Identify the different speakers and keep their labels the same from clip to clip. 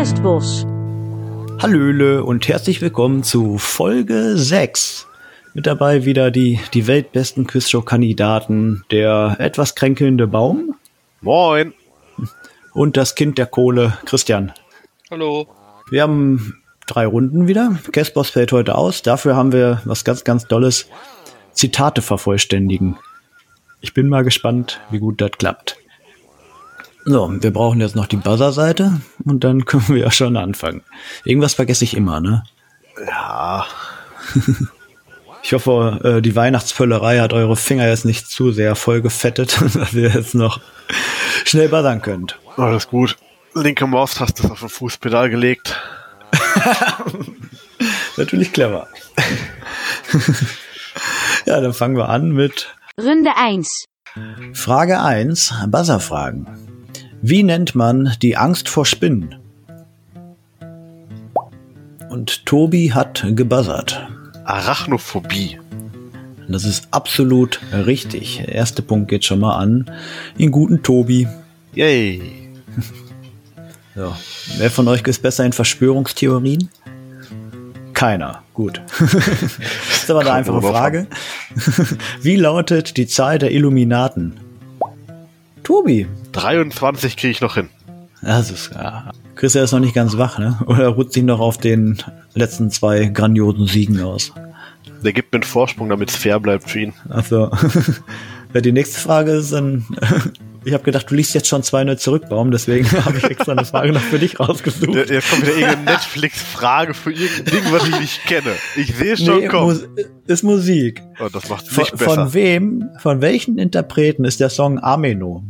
Speaker 1: Kerstbos.
Speaker 2: Hallöle und herzlich willkommen zu Folge 6. Mit dabei wieder die, die weltbesten Quizshow-Kandidaten, der etwas kränkelnde Baum
Speaker 3: Moin.
Speaker 2: und das Kind der Kohle, Christian.
Speaker 3: Hallo.
Speaker 2: Wir haben drei Runden wieder. Kespos fällt heute aus. Dafür haben wir was ganz, ganz Dolles. Zitate vervollständigen. Ich bin mal gespannt, wie gut das klappt. So, wir brauchen jetzt noch die Buzzer-Seite und dann können wir ja schon anfangen. Irgendwas vergesse ich immer, ne?
Speaker 3: Ja,
Speaker 2: Ich hoffe, äh, die Weihnachtsvöllerei hat eure Finger jetzt nicht zu sehr vollgefettet, dass ihr jetzt noch schnell buzzern könnt.
Speaker 3: alles gut. Linke Maustaste ist auf den Fußpedal gelegt.
Speaker 2: Natürlich clever. ja, dann fangen wir an mit
Speaker 1: Runde 1.
Speaker 2: Frage 1, Buzzerfragen. Wie nennt man die Angst vor Spinnen? Und Tobi hat gebuzzert.
Speaker 3: Arachnophobie.
Speaker 2: Das ist absolut richtig. Der erste Punkt geht schon mal an. Den guten Tobi.
Speaker 3: Yay.
Speaker 2: So. Wer von euch ist besser in Verschwörungstheorien? Keiner. Gut. das ist aber eine einfache Frage. Wie lautet die Zahl der Illuminaten? Tobi.
Speaker 3: 23 kriege ich noch hin.
Speaker 2: Das ist, ja. Christian ist noch nicht ganz wach, ne? Oder ruht sich noch auf den letzten zwei grandiosen Siegen aus?
Speaker 3: Der gibt mir einen Vorsprung, damit es fair bleibt für ihn.
Speaker 2: Also, ja, die nächste Frage ist dann, ich habe gedacht, du liest jetzt schon 2-0 zurück, Baum, deswegen habe ich extra eine Frage noch für dich rausgesucht.
Speaker 3: Jetzt kommt wieder irgendeine Netflix-Frage für irgendein Ding, was ich nicht kenne. Ich sehe schon
Speaker 2: Nee,
Speaker 3: kommen.
Speaker 2: Mus ist Musik.
Speaker 3: Oh, das macht es
Speaker 2: Von,
Speaker 3: nicht besser.
Speaker 2: von wem, von welchen Interpreten ist der Song Ameno,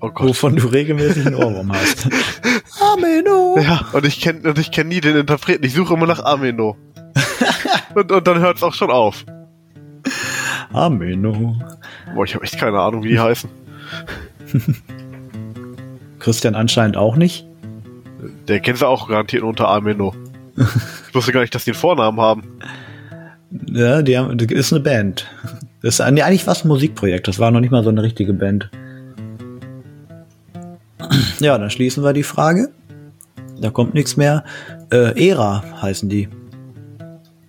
Speaker 3: oh Gott.
Speaker 2: wovon du regelmäßig einen Ohrwurm hast? Ameno!
Speaker 3: Ja, und ich kenne kenn nie den Interpreten. Ich suche immer nach Ameno. und, und dann hört es auch schon auf.
Speaker 2: Ameno.
Speaker 3: Boah, ich habe echt keine Ahnung, wie die heißen.
Speaker 2: Christian anscheinend auch nicht.
Speaker 3: Der kennt sie auch garantiert unter Ameno. Ich wusste gar nicht, dass die einen Vornamen haben.
Speaker 2: Ja, die haben, das ist eine Band. Das ist eigentlich was ein Musikprojekt. Das war noch nicht mal so eine richtige Band. Ja, dann schließen wir die Frage. Da kommt nichts mehr. Äh, Era heißen die.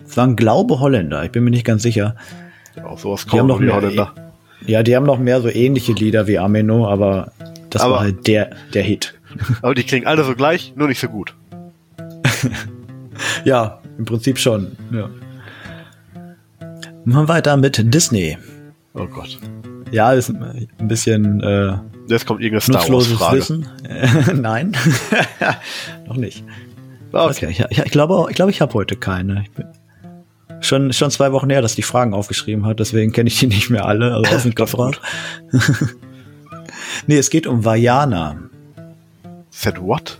Speaker 2: Das waren Glaube Holländer. Ich bin mir nicht ganz sicher.
Speaker 3: Ja, sowas
Speaker 2: Die haben
Speaker 3: kaum
Speaker 2: noch mehr,
Speaker 3: Holländer.
Speaker 2: ja, die haben noch mehr so ähnliche Lieder wie Ameno, aber das
Speaker 3: Aber-
Speaker 2: war halt der, der Hit.
Speaker 3: Aber die klingen alle so gleich, nur nicht so gut.
Speaker 2: Ja, im Prinzip schon. Ja. Machen wir weiter mit Disney.
Speaker 3: Oh Gott.
Speaker 2: Ja, ist ein bisschen äh,
Speaker 3: Jetzt kommt irgendeine Star Wars
Speaker 2: nutzloses
Speaker 3: Frage.
Speaker 2: Wissen. Nein, noch nicht.
Speaker 3: Okay.
Speaker 2: Okay, ich, ich glaube, ich, glaube, ich habe heute keine. Ich bin schon, schon zwei Wochen her, dass die Fragen aufgeschrieben hat, deswegen kenne ich die nicht mehr alle, also aus dem Kopf raus. nee, es geht um Vajana.
Speaker 3: Said what?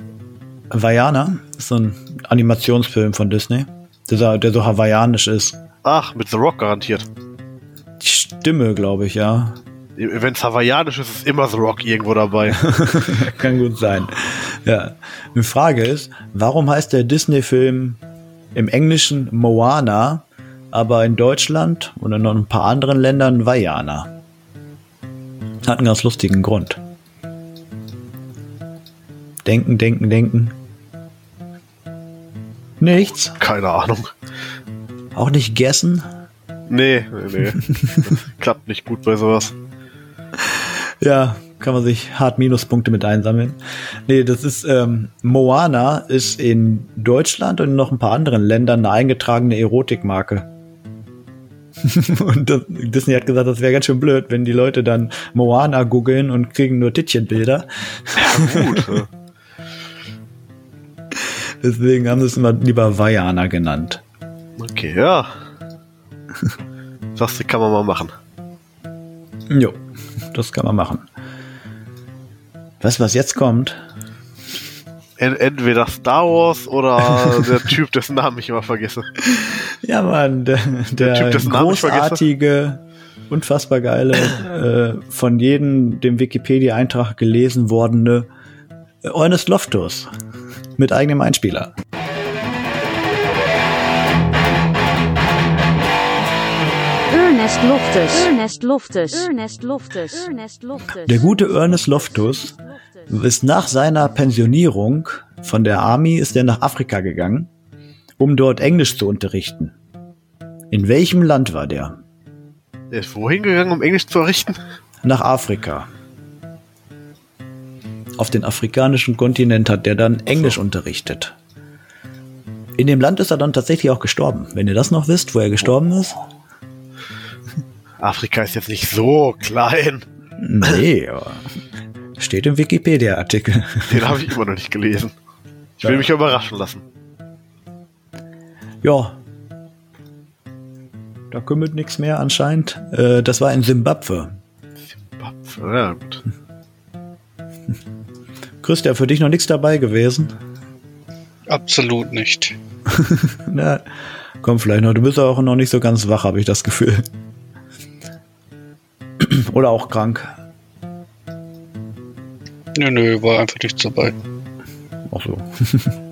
Speaker 2: Vajana ist so ein Animationsfilm von Disney, der, so- der so hawaiianisch ist.
Speaker 3: Ach, mit The Rock garantiert.
Speaker 2: Die Stimme, glaube ich, ja.
Speaker 3: Wenn es hawaiianisch ist, ist immer The Rock irgendwo dabei.
Speaker 2: Kann gut sein. Ja. Die Frage ist, warum heißt der Disney-Film im Englischen Moana, aber in Deutschland und in noch ein paar anderen Ländern Vajana? Hat einen ganz lustigen Grund. Denken, denken, denken. Nichts.
Speaker 3: Keine Ahnung.
Speaker 2: Auch nicht gessen.
Speaker 3: Nee, nee, nee. Klappt nicht gut bei sowas.
Speaker 2: Ja, kann man sich hart Minuspunkte mit einsammeln. Nee, das ist, ähm, Moana ist in Deutschland und in noch ein paar anderen Ländern eine eingetragene Erotikmarke. und das, Disney hat gesagt, das wäre ganz schön blöd, wenn die Leute dann Moana googeln und kriegen nur Tittchenbilder.
Speaker 3: Ja, gut.
Speaker 2: Deswegen haben sie es immer lieber Vajana genannt.
Speaker 3: Okay, ja. Sagst du, kann man mal machen.
Speaker 2: Jo, das kann man machen. Weißt du, was jetzt kommt?
Speaker 3: En entweder Star Wars oder der Typ, dessen Namen ich immer vergesse.
Speaker 2: Ja, Mann, der, der,
Speaker 3: Typ, ich vergesse.
Speaker 2: großartige, unfassbar geile, äh, von jedem dem Wikipedia-Eintrag gelesen wordene äh, Ernest Loftus mit eigenem Einspieler.
Speaker 1: Ernest Loftus. Ernest Loftus. Ernest Loftus. Ernest Loftus.
Speaker 2: Der gute Ernest Loftus ist nach seiner Pensionierung von der Army ist er nach Afrika gegangen, um dort Englisch zu unterrichten. In welchem Land war der?
Speaker 3: Der ist wohin gegangen, um Englisch zu errichten?
Speaker 2: Nach Afrika. Auf den afrikanischen Kontinent hat der dann Englisch unterrichtet. In dem Land ist er dann tatsächlich auch gestorben. Wenn ihr das noch wisst, wo er gestorben ist?
Speaker 3: Afrika ist jetzt nicht so klein.
Speaker 2: Nee, aber steht im Wikipedia-Artikel.
Speaker 3: Den habe ich immer noch nicht gelesen. Ich will mich überraschen lassen.
Speaker 2: Ja. Da kümmert nichts mehr anscheinend. Äh, das war in Simbabwe.
Speaker 3: Zimbabwe, ja gut.
Speaker 2: Christian, für dich noch nichts dabei gewesen?
Speaker 4: Absolut nicht.
Speaker 2: Na, komm vielleicht noch. Du bist auch noch nicht so ganz wach, habe ich das Gefühl. Oder auch krank.
Speaker 4: Nö, nö, war einfach nichts dabei.
Speaker 2: Auch so.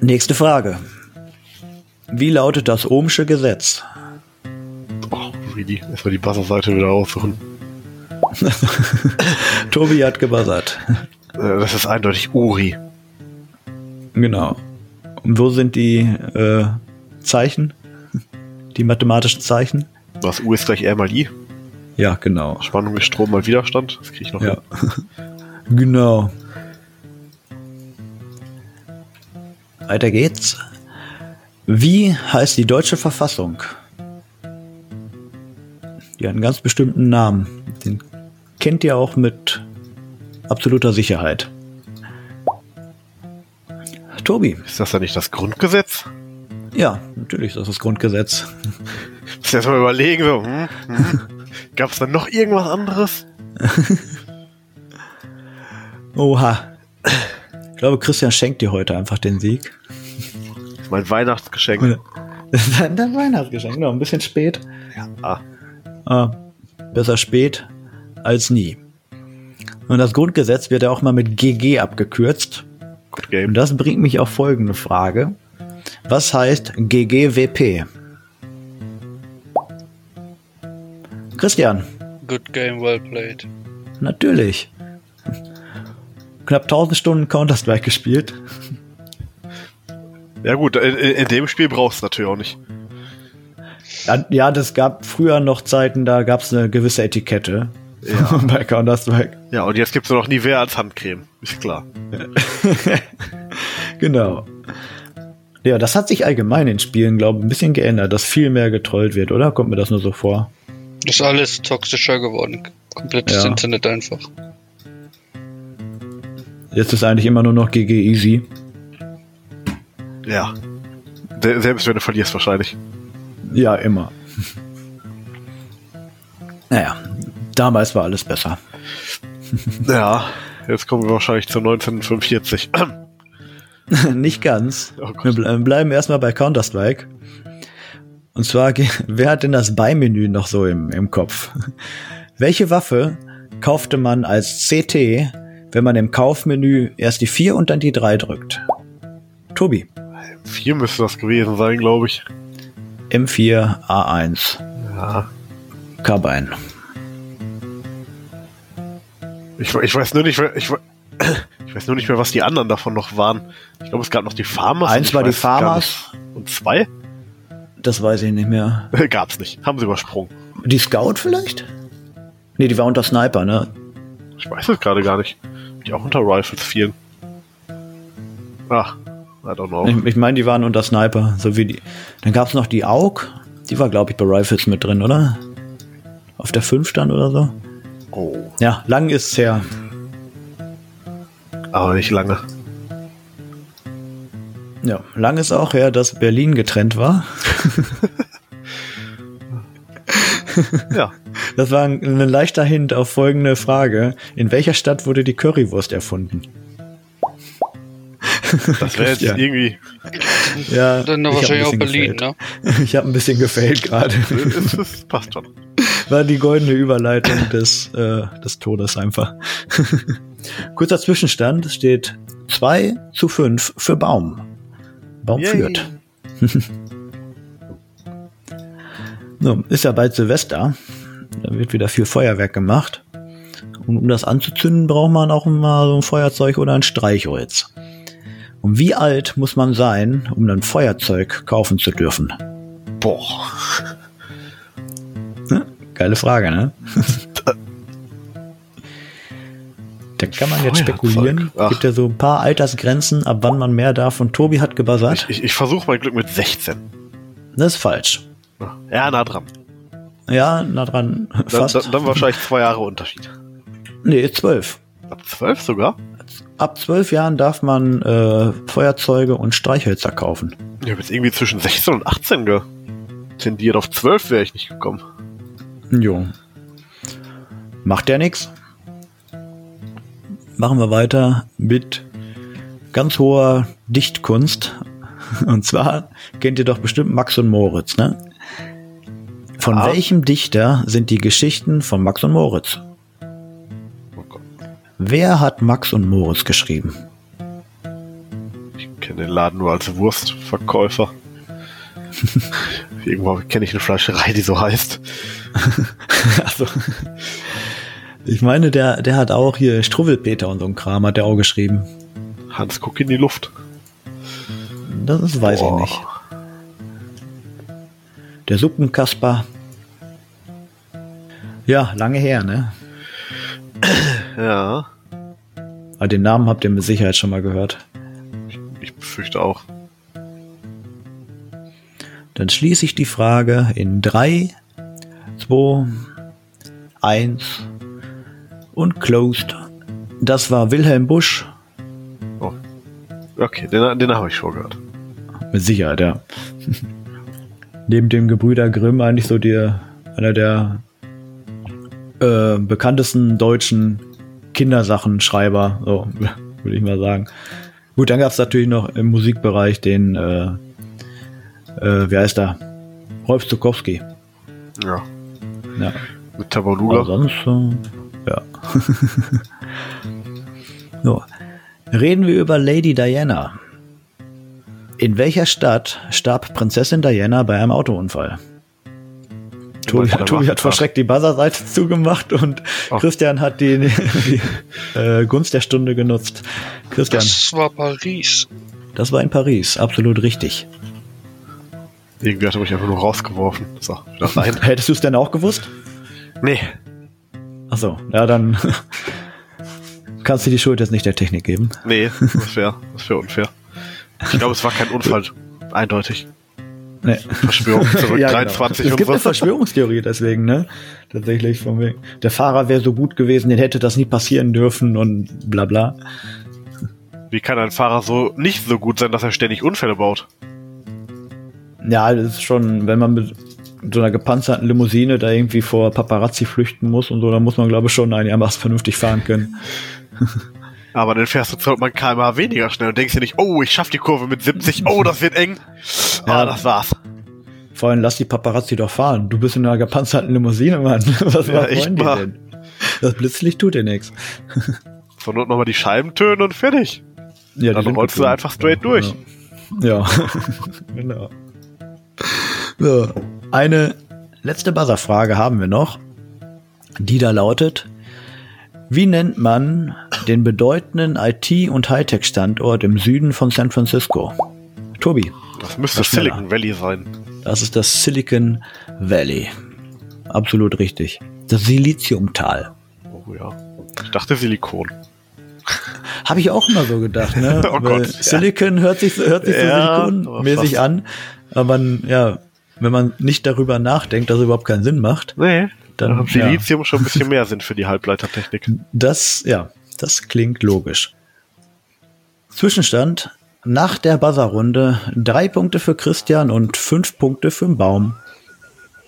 Speaker 2: Nächste Frage. Wie lautet das Ohmsche Gesetz?
Speaker 3: Oh, really? Erstmal die Buzzer-Seite wieder aussuchen.
Speaker 2: Tobi hat gebuzzert.
Speaker 3: Äh, Das ist eindeutig Uri.
Speaker 2: Genau. Und wo sind die äh, Zeichen? Die mathematischen Zeichen?
Speaker 3: Was U ist gleich R mal I.
Speaker 2: Ja, genau.
Speaker 3: Spannung ist Strom mal Widerstand. Das kriege ich noch
Speaker 2: Ja.
Speaker 3: hin.
Speaker 2: genau. Weiter geht's. Wie heißt die deutsche Verfassung? Die hat einen ganz bestimmten Namen. Den kennt ihr auch mit absoluter Sicherheit. Tobi.
Speaker 3: Ist das dann nicht das Grundgesetz?
Speaker 2: Ja, natürlich ist das das Grundgesetz.
Speaker 3: Muss erst mal überlegen, so, hm, hm. Gab es dann noch irgendwas anderes?
Speaker 2: Oha. Ich glaube, Christian schenkt dir heute einfach den Sieg.
Speaker 3: Das ist mein Weihnachtsgeschenk.
Speaker 2: Das ist dein Weihnachtsgeschenk, noch ein bisschen spät.
Speaker 3: Ah,
Speaker 2: Ah, besser spät als nie. Und das Grundgesetz wird ja auch mal mit GG abgekürzt.
Speaker 3: good
Speaker 2: Und
Speaker 3: game.
Speaker 2: das bringt mich auf folgende Frage. Was heißt GGWP? Christian,
Speaker 4: Good game, well played.
Speaker 2: natürlich. Knapp 1000 Stunden Counter-Strike gespielt.
Speaker 3: Ja gut, in, in dem Spiel brauchst du natürlich auch nicht.
Speaker 2: Ja, Ja, das gab früher noch Zeiten, da gab es eine gewisse Etikette
Speaker 3: Ja.
Speaker 2: bei Counter-Strike.
Speaker 3: Ja, und jetzt gibt's nur noch Nivea als Handcreme. Ist klar.
Speaker 2: Genau. Ja, das hat sich allgemein in Spielen, glaube ich, ein bisschen geändert, dass viel mehr getrollt wird, oder? Kommt mir das nur so vor?
Speaker 4: Ist alles toxischer geworden. Komplettes
Speaker 2: Ja.
Speaker 4: Internet einfach.
Speaker 2: Jetzt ist eigentlich immer nur noch GG easy.
Speaker 3: Ja. Se- Selbst wenn du verlierst wahrscheinlich.
Speaker 2: Ja, immer. naja, damals war alles besser.
Speaker 3: Ja. Jetzt kommen wir wahrscheinlich zu 1945.
Speaker 2: Nicht ganz.
Speaker 3: Oh.
Speaker 2: Wir ble bleiben erstmal bei Counter-Strike. Und zwar, wer hat denn das Beimenü noch so im, im Kopf? Welche Waffe kaufte man als CT, wenn man im Kaufmenü erst die 4 und dann die 3 drückt? Tobi.
Speaker 3: Vier müsste das gewesen sein, glaube ich.
Speaker 2: M4 A1
Speaker 3: Ja.
Speaker 2: Carbine.
Speaker 3: Ich, ich weiß nur nicht, ich, ich weiß nur nicht mehr, was die anderen davon noch waren. Ich glaube, es gab noch die Farmers.
Speaker 2: Eins war die Farmers.
Speaker 3: Und zwei?
Speaker 2: Das weiß ich nicht mehr.
Speaker 3: Gab's nicht. Haben sie übersprungen.
Speaker 2: Die Scout vielleicht? Nee, die war unter Sniper, ne?
Speaker 3: Ich weiß es gerade gar nicht. Die auch unter Rifles fielen. Ach, I don't know.
Speaker 2: Ich, ich meine, die waren unter Sniper, so wie die. Dann gab's noch die AUG. Die war, glaube ich, bei Rifles mit drin, oder? Auf der 5 stand oder so.
Speaker 3: Oh,
Speaker 2: Ja, lang ist's her.
Speaker 3: aber nicht lange.
Speaker 2: Ja, lang ist auch her, dass Berlin getrennt war.
Speaker 3: Ja.
Speaker 2: Das war ein, ein leichter Hint auf folgende Frage. In welcher Stadt wurde die Currywurst erfunden?
Speaker 3: Das wäre jetzt irgendwie.
Speaker 2: Ja,
Speaker 4: Dann wahrscheinlich auch Berlin,
Speaker 2: bisschen
Speaker 4: ne?
Speaker 2: Ich habe ein bisschen gefailt gerade.
Speaker 3: Es passt schon.
Speaker 2: War die goldene Überleitung des, äh, des Todes einfach. Kurzer Zwischenstand es steht 2 zu 5 für Baum. Baum
Speaker 3: Yay.
Speaker 2: führt. So, ist ja bald Silvester. Da wird wieder viel Feuerwerk gemacht. Und um das anzuzünden, braucht man auch mal so ein Feuerzeug oder ein Streichholz. Und wie alt muss man sein, um ein Feuerzeug kaufen zu dürfen?
Speaker 3: Boah.
Speaker 2: Ne? Geile Frage, ne? Da kann man jetzt spekulieren.
Speaker 3: Ach.
Speaker 2: Gibt ja so ein paar Altersgrenzen, ab wann man mehr darf. Und Tobi hat gebuzzert.
Speaker 3: Ich, ich versuche mein Glück mit 16.
Speaker 2: Das ist falsch.
Speaker 3: Ja, nah dran.
Speaker 2: Ja, na dran.
Speaker 3: Dann,
Speaker 2: Fast.
Speaker 3: dann, dann wahrscheinlich zwei Jahre Unterschied.
Speaker 2: nee, zwölf.
Speaker 3: Ab 12 sogar?
Speaker 2: Ab zwölf Jahren darf man äh, Feuerzeuge und Streichhölzer kaufen.
Speaker 3: Ich habe jetzt irgendwie zwischen 16 und 18 ge tendiert. Auf 12 wäre ich nicht gekommen.
Speaker 2: Jo. Macht ja nix. Machen wir weiter mit ganz hoher Dichtkunst. Und zwar kennt ihr doch bestimmt Max und Moritz, ne? Von
Speaker 3: Ja.
Speaker 2: welchem Dichter sind die Geschichten von Max und Moritz?
Speaker 3: Oh.
Speaker 2: Wer hat Max und Moritz geschrieben?
Speaker 3: Ich kenne den Laden nur als Wurstverkäufer. Irgendwo kenne ich eine Fleischerei, die so heißt.
Speaker 2: Also, ich meine, der, der hat auch hier Struwwelpeter und so ein Kram hat der auch geschrieben.
Speaker 3: Hans, guck in die Luft.
Speaker 2: Das ist, weiß
Speaker 3: Boah.
Speaker 2: ich nicht. Der Suppenkasper. Ja, lange her, ne?
Speaker 3: Ja,
Speaker 2: Aber den Namen habt ihr mit Sicherheit schon mal gehört.
Speaker 3: ich befürchte auch.
Speaker 2: Dann schließe ich die Frage in 3, 2, 1 und closed. Das war Wilhelm Busch.
Speaker 3: Oh. Okay, den, den habe ich schon gehört.
Speaker 2: Mit Sicherheit, ja. Neben dem Gebrüder Grimm eigentlich so der, einer der äh, bekanntesten deutschen Kindersachenschreiber, so würde ich mal sagen. Gut, dann gab es natürlich noch im Musikbereich den, äh, äh, wie heißt er? Rolf Zukowski.
Speaker 3: Ja,
Speaker 2: Ja.
Speaker 3: mit Tabaluga.
Speaker 2: sonst, äh, ja. so. Reden wir über Lady Diana. In welcher Stadt starb Prinzessin Diana bei einem Autounfall? Tobi, Tobi hat
Speaker 3: Nachmittag.
Speaker 2: verschreckt die Buzzerseite zugemacht und
Speaker 3: Oh.
Speaker 2: Christian hat die, die äh, Gunst der Stunde genutzt. Christian, das,
Speaker 4: Das war Paris.
Speaker 2: war in Paris, absolut richtig.
Speaker 3: Irgendwie hat er mich einfach nur rausgeworfen. So, rein.
Speaker 2: Hättest du es denn auch gewusst?
Speaker 3: nee,
Speaker 2: Achso, ja, dann kannst du die Schuld jetzt nicht der Technik geben.
Speaker 3: nee, das wäre das wär unfair. Ich glaube, es war kein Unfall. Eindeutig.
Speaker 2: Nee.
Speaker 3: Verschwörung zurück,
Speaker 2: Ja,
Speaker 3: 23
Speaker 2: genau. Es gibt
Speaker 3: so.
Speaker 2: eine Verschwörungstheorie deswegen, ne? Tatsächlich von wegen. Der Fahrer wäre so gut gewesen, den hätte das nie passieren dürfen und bla bla.
Speaker 3: Wie kann ein Fahrer so nicht so gut sein, dass er ständig Unfälle baut?
Speaker 2: Ja, das ist schon, wenn man mit so einer gepanzerten Limousine da irgendwie vor Paparazzi flüchten muss und so, dann muss man, glaube ich, schon einigermaßen vernünftig fahren können.
Speaker 3: Aber dann fährst du zurück, man kmh weniger schnell und denkst dir nicht, oh, ich schaff die Kurve mit 70, oh, das wird eng.
Speaker 2: Ja.
Speaker 3: Ah, das war's.
Speaker 2: Vor allem lass die Paparazzi doch fahren. Du bist in einer gepanzerten Limousine, Mann. Was
Speaker 3: Ja,
Speaker 2: wollen die
Speaker 3: mal.
Speaker 2: denn? Das Blitzlicht tut dir nichts.
Speaker 3: Zur Not nochmal die Scheiben tönen und fertig.
Speaker 2: Ja,
Speaker 3: Dann rollst du einfach straight durch.
Speaker 2: Ja. ja. genau. So, eine letzte Buzzerfrage haben wir noch, die da lautet: Wie nennt man den bedeutenden IT- und Hightech-Standort im Süden von San Francisco? Tobi,
Speaker 3: Das müsste
Speaker 2: schneller.
Speaker 3: Silicon Valley sein.
Speaker 2: das ist das Silicon Valley. Absolut richtig. Das Siliziumtal.
Speaker 3: Oh ja. Ich dachte Silikon.
Speaker 2: Habe ich auch immer so gedacht, ne?
Speaker 3: Oh Gott, ja.
Speaker 2: Silicon hört sich, hört sich
Speaker 3: Ja,
Speaker 2: so silikonmäßig an, aber man, ja, wenn man nicht darüber nachdenkt, dass es überhaupt keinen Sinn macht,
Speaker 3: Nee,
Speaker 2: Dann,
Speaker 3: dann hat Silizium schon ein bisschen mehr Sinn für die Halbleitertechnik.
Speaker 2: das, ja, das klingt logisch. Zwischenstand nach der Buzzer-Runde drei Punkte für Christian und fünf Punkte für den Baum.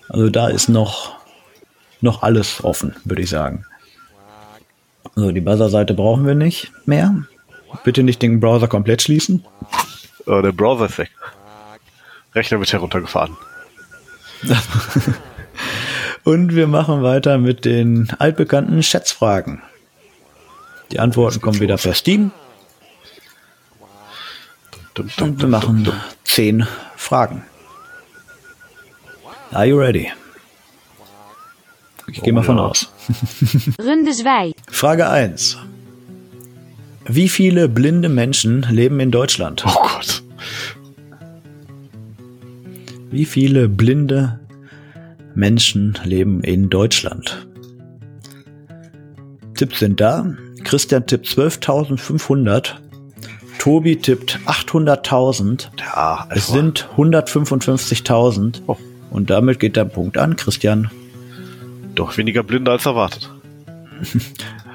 Speaker 2: Also da ist noch, noch alles offen, würde ich sagen. So, die Buzzer-Seite brauchen wir nicht mehr. Bitte nicht den Browser komplett schließen.
Speaker 3: Äh, der Browser ist weg. Rechner wird heruntergefahren.
Speaker 2: Und wir machen weiter mit den altbekannten Schätzfragen. Die Antworten kommen wieder per Steam und wir machen zehn Fragen. Are you ready? Ich gehe mal
Speaker 3: Oh
Speaker 2: von
Speaker 3: ja.
Speaker 2: aus.
Speaker 1: Rundeswij.
Speaker 2: Frage 1. Wie viele blinde Menschen leben in Deutschland?
Speaker 3: Oh Gott.
Speaker 2: Wie viele blinde Menschen leben in Deutschland? Tipps sind da. Christian tippt 12.500. Tobi tippt 800.000.
Speaker 3: Ja,
Speaker 2: Es sind 155.000.
Speaker 3: Oh.
Speaker 2: Und damit geht der Punkt an Christian.
Speaker 3: doch weniger Blinde als erwartet.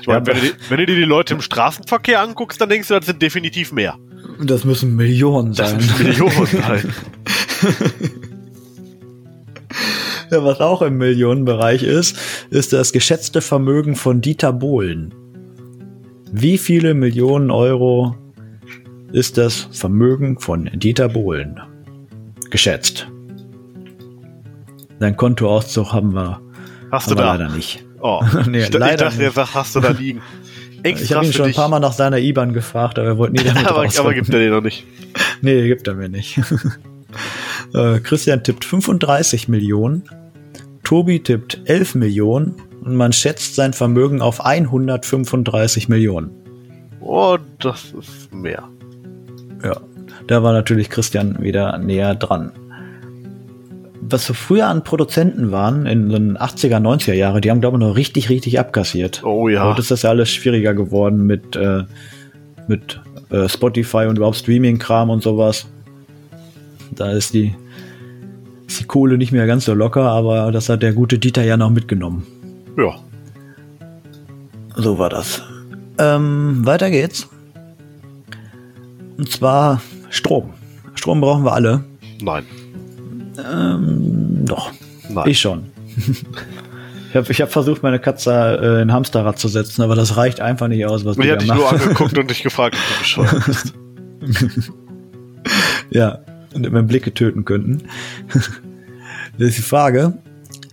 Speaker 3: Ich
Speaker 2: Ja,
Speaker 3: meine, wenn, du die- wenn du dir die Leute im Straßenverkehr anguckst, dann denkst du, das sind definitiv mehr.
Speaker 2: Das müssen Millionen
Speaker 3: Das
Speaker 2: sein.
Speaker 3: sind Millionen sein.
Speaker 2: Was auch im Millionenbereich ist, ist das geschätzte Vermögen von Dieter Bohlen. Wie viele Millionen Euro ist das Vermögen von Dieter Bohlen? Geschätzt. Dein Kontoauszug haben wir,
Speaker 3: Hast
Speaker 2: haben
Speaker 3: du
Speaker 2: wir
Speaker 3: da?
Speaker 2: leider nicht.
Speaker 3: Oh,
Speaker 2: Nee,
Speaker 3: ich, ich
Speaker 2: leider
Speaker 3: dachte, er
Speaker 2: nicht.
Speaker 3: sagt, hast du da liegen.
Speaker 2: Ich
Speaker 3: Extra
Speaker 2: habe ihn schon ein
Speaker 3: dich.
Speaker 2: paar Mal nach seiner IBAN gefragt, aber er wollte nie damit
Speaker 3: aber, aber gibt er den noch nicht.
Speaker 2: Nee, gibt er mir nicht. äh, Christian tippt 35 Millionen, Tobi tippt 11 Millionen und man schätzt sein Vermögen auf 135 Millionen.
Speaker 3: Oh, das ist mehr.
Speaker 2: Ja, da war natürlich Christian wieder näher dran. Was so früher an Produzenten waren, in den 80er, 90er Jahre, die haben, glaube ich, noch richtig, richtig abkassiert.
Speaker 3: Oh ja.
Speaker 2: Heute ist das ja alles schwieriger geworden mit, äh, mit äh, Spotify und überhaupt Streaming-Kram und sowas. Da ist die, ist die Kohle nicht mehr ganz so locker, aber das hat der gute Dieter ja noch mitgenommen.
Speaker 3: Ja.
Speaker 2: So war das. Ähm, weiter geht's. Und zwar Strom. Strom brauchen wir alle.
Speaker 3: Nein.
Speaker 2: Ähm, doch,
Speaker 3: Nein.
Speaker 2: ich schon. ich habe ich hab versucht, meine Katze äh, in Hamsterrad zu setzen, aber das reicht einfach nicht aus, was
Speaker 3: ich
Speaker 2: die
Speaker 3: hatte
Speaker 2: da
Speaker 3: dich nur angeguckt und dich gefragt, ob du bescheuert bist.
Speaker 2: Ja, und wenn Blicke töten könnten. Das ist die Frage,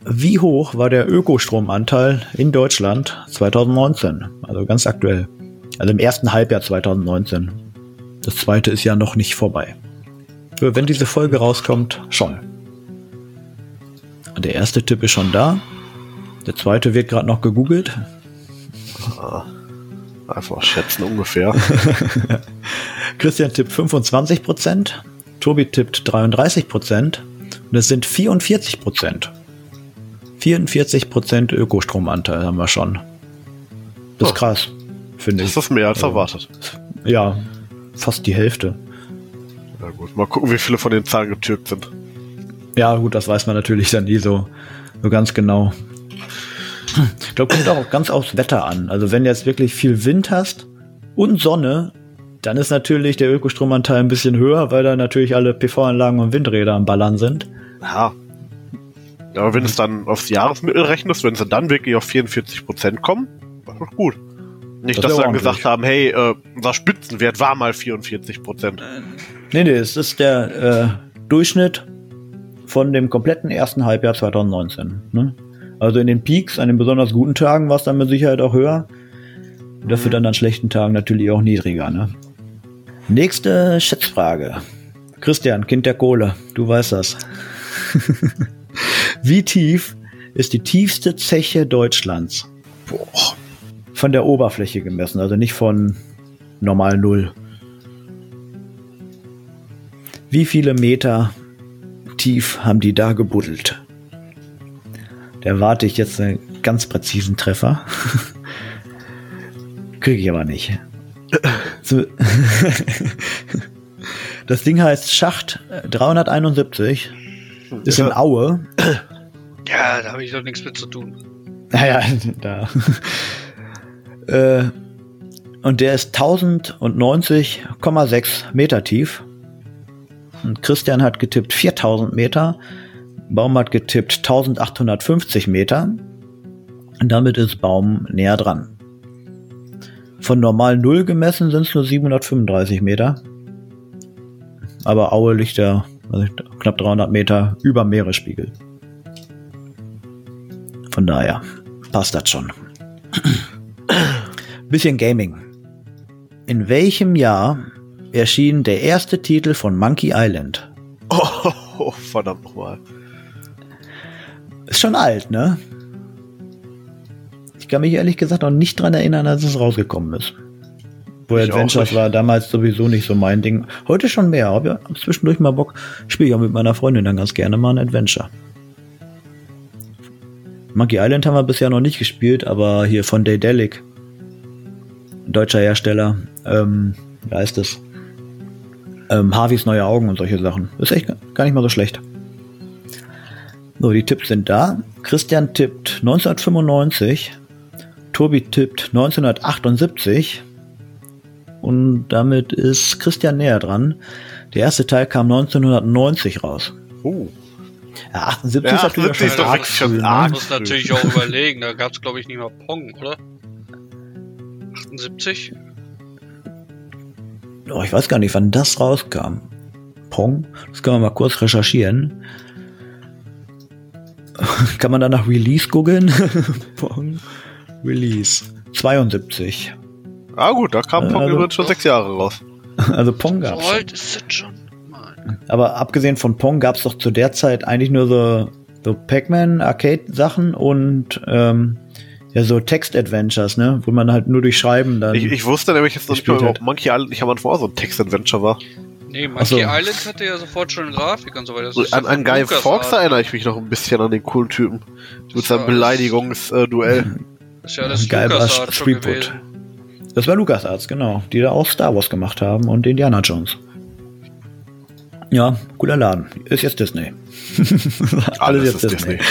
Speaker 2: wie hoch war der Ökostromanteil in Deutschland 2019? Also ganz aktuell. Also im ersten Halbjahr 2019. Das zweite ist ja noch nicht vorbei. Für wenn diese Folge rauskommt, schon. Der erste Tipp ist schon da. Der zweite wird gerade noch gegoogelt.
Speaker 3: Einfach schätzen ungefähr.
Speaker 2: Christian tippt 25 Prozent, Tobi tippt 33 Es sind 44 Prozent. 44 Prozent Ökostromanteil haben wir schon. Das ist
Speaker 3: Oh.
Speaker 2: krass, finde
Speaker 3: Das
Speaker 2: ich.
Speaker 3: ist mehr als erwartet.
Speaker 2: Ja, fast die Hälfte.
Speaker 3: Na gut, mal gucken, wie viele von den Zahlen getürkt sind.
Speaker 2: Ja, gut, das weiß man natürlich dann nie so, so ganz genau. Ich glaube, kommt auch ganz aufs Wetter an. Also wenn du jetzt wirklich viel Wind hast und Sonne, dann ist natürlich der Ökostromanteil ein bisschen höher, weil da natürlich alle PV-Anlagen und Windräder am Ballern sind.
Speaker 3: Ja. Aber wenn es dann aufs Jahresmittel rechnest, wenn sie dann wirklich auf 44% kommen, ist doch gut. Nicht,
Speaker 2: Das
Speaker 3: dass sie dann gesagt haben, hey, äh, unser Spitzenwert war mal 44%.
Speaker 2: Nee, nee, es ist der äh, Durchschnitt von dem kompletten ersten Halbjahr 2019. Ne? Also in den Peaks, an den besonders guten Tagen war es dann mit Sicherheit auch höher. Dafür dann an schlechten Tagen natürlich auch niedriger. Ne? Nächste Schätzfrage. Christian, Kind der Kohle, du weißt das. Wie tief ist die tiefste Zeche Deutschlands?
Speaker 3: Boah.
Speaker 2: Von der Oberfläche gemessen, also nicht von normal Null. Wie viele Meter tief haben die da gebuddelt? Da erwarte ich jetzt einen ganz präzisen Treffer. Kriege ich aber nicht. Das Ding heißt Schacht 371. Ist in Aue.
Speaker 4: Ja, da habe ich doch nichts mit zu tun.
Speaker 2: Naja, da. äh, und der ist 1090,6 Meter tief. Und Christian hat getippt 4000 Meter. Baum hat getippt 1850 Meter. Und damit ist Baum näher dran. Von normal Null gemessen sind es nur 735 Meter. Aber Aue liegt ja also knapp 300 Meter über Meeresspiegel. Von daher passt das schon. Bisschen Gaming. In welchem Jahr erschien der erste Titel von Monkey Island?
Speaker 3: Oh, verdammt nochmal.
Speaker 2: Ist schon alt, ne? Ich kann mich ehrlich gesagt auch nicht dran erinnern, als es rausgekommen ist. Wo
Speaker 3: Ich
Speaker 2: Adventures war damals sowieso nicht so mein Ding. Heute schon mehr, aber hab zwischendurch mal Bock. Spiele ich auch mit meiner Freundin dann ganz gerne mal ein Adventure. Monkey Island haben wir bisher noch nicht gespielt, aber hier von Daedalic. Deutscher Hersteller. Ähm, wie heißt es? Ähm, Harveys neue Augen und solche Sachen. Ist echt gar nicht mal so schlecht. So, die Tipps sind da. Christian tippt 1995. Tobi tippt 1978. Und damit ist Christian näher dran. Der erste Teil kam 1990 raus.
Speaker 3: Oh.
Speaker 2: Ja, 78
Speaker 3: Ja,
Speaker 2: ist natürlich
Speaker 3: 78 ist
Speaker 2: arg
Speaker 3: wirklich schon
Speaker 2: früh, ne?
Speaker 3: arg.
Speaker 4: muss natürlich auch überlegen, da gab es glaube ich nicht mal Pong, oder? 78?
Speaker 2: Oh, ich weiß gar nicht, wann das rauskam. Pong? Das können wir mal kurz recherchieren. Kann man da nach Release googeln? Pong Release 72.
Speaker 3: Ah gut, da kam
Speaker 2: Äh,
Speaker 3: Pong
Speaker 2: also-
Speaker 3: übrigens schon sechs Jahre raus.
Speaker 2: Also Pong
Speaker 4: So
Speaker 2: gab's. schon.
Speaker 4: alt ist das schon?
Speaker 2: Aber abgesehen von Pong gab's doch zu der Zeit eigentlich nur so, so Pac-Man, Arcade-Sachen und ähm, ja so Text-Adventures, ne? Wo man halt nur durch Schreiben dann.
Speaker 3: Ich, ich wusste nämlich jetzt noch nicht mal,
Speaker 2: Gespielt
Speaker 3: ob Monkey Island nicht am Anfang auch so ein Text-Adventure war.
Speaker 4: Nee,
Speaker 2: Ach so.
Speaker 4: Monkey Island hatte ja sofort schon Grafik und so weiter. Das ist
Speaker 3: An, an Guy. Fawkes erinnere ich mich noch ein bisschen an den coolen Typen. Mit
Speaker 4: Das
Speaker 3: seinem
Speaker 4: war-
Speaker 3: Beleidigungsduell.
Speaker 4: Das ist ja alles
Speaker 2: Geil war
Speaker 4: gewesen.
Speaker 2: Das war LucasArts, genau. Die da auch Star Wars gemacht haben und Indiana Jones. Ja, cooler Laden. Ist jetzt Disney. Alles, jetzt Disney.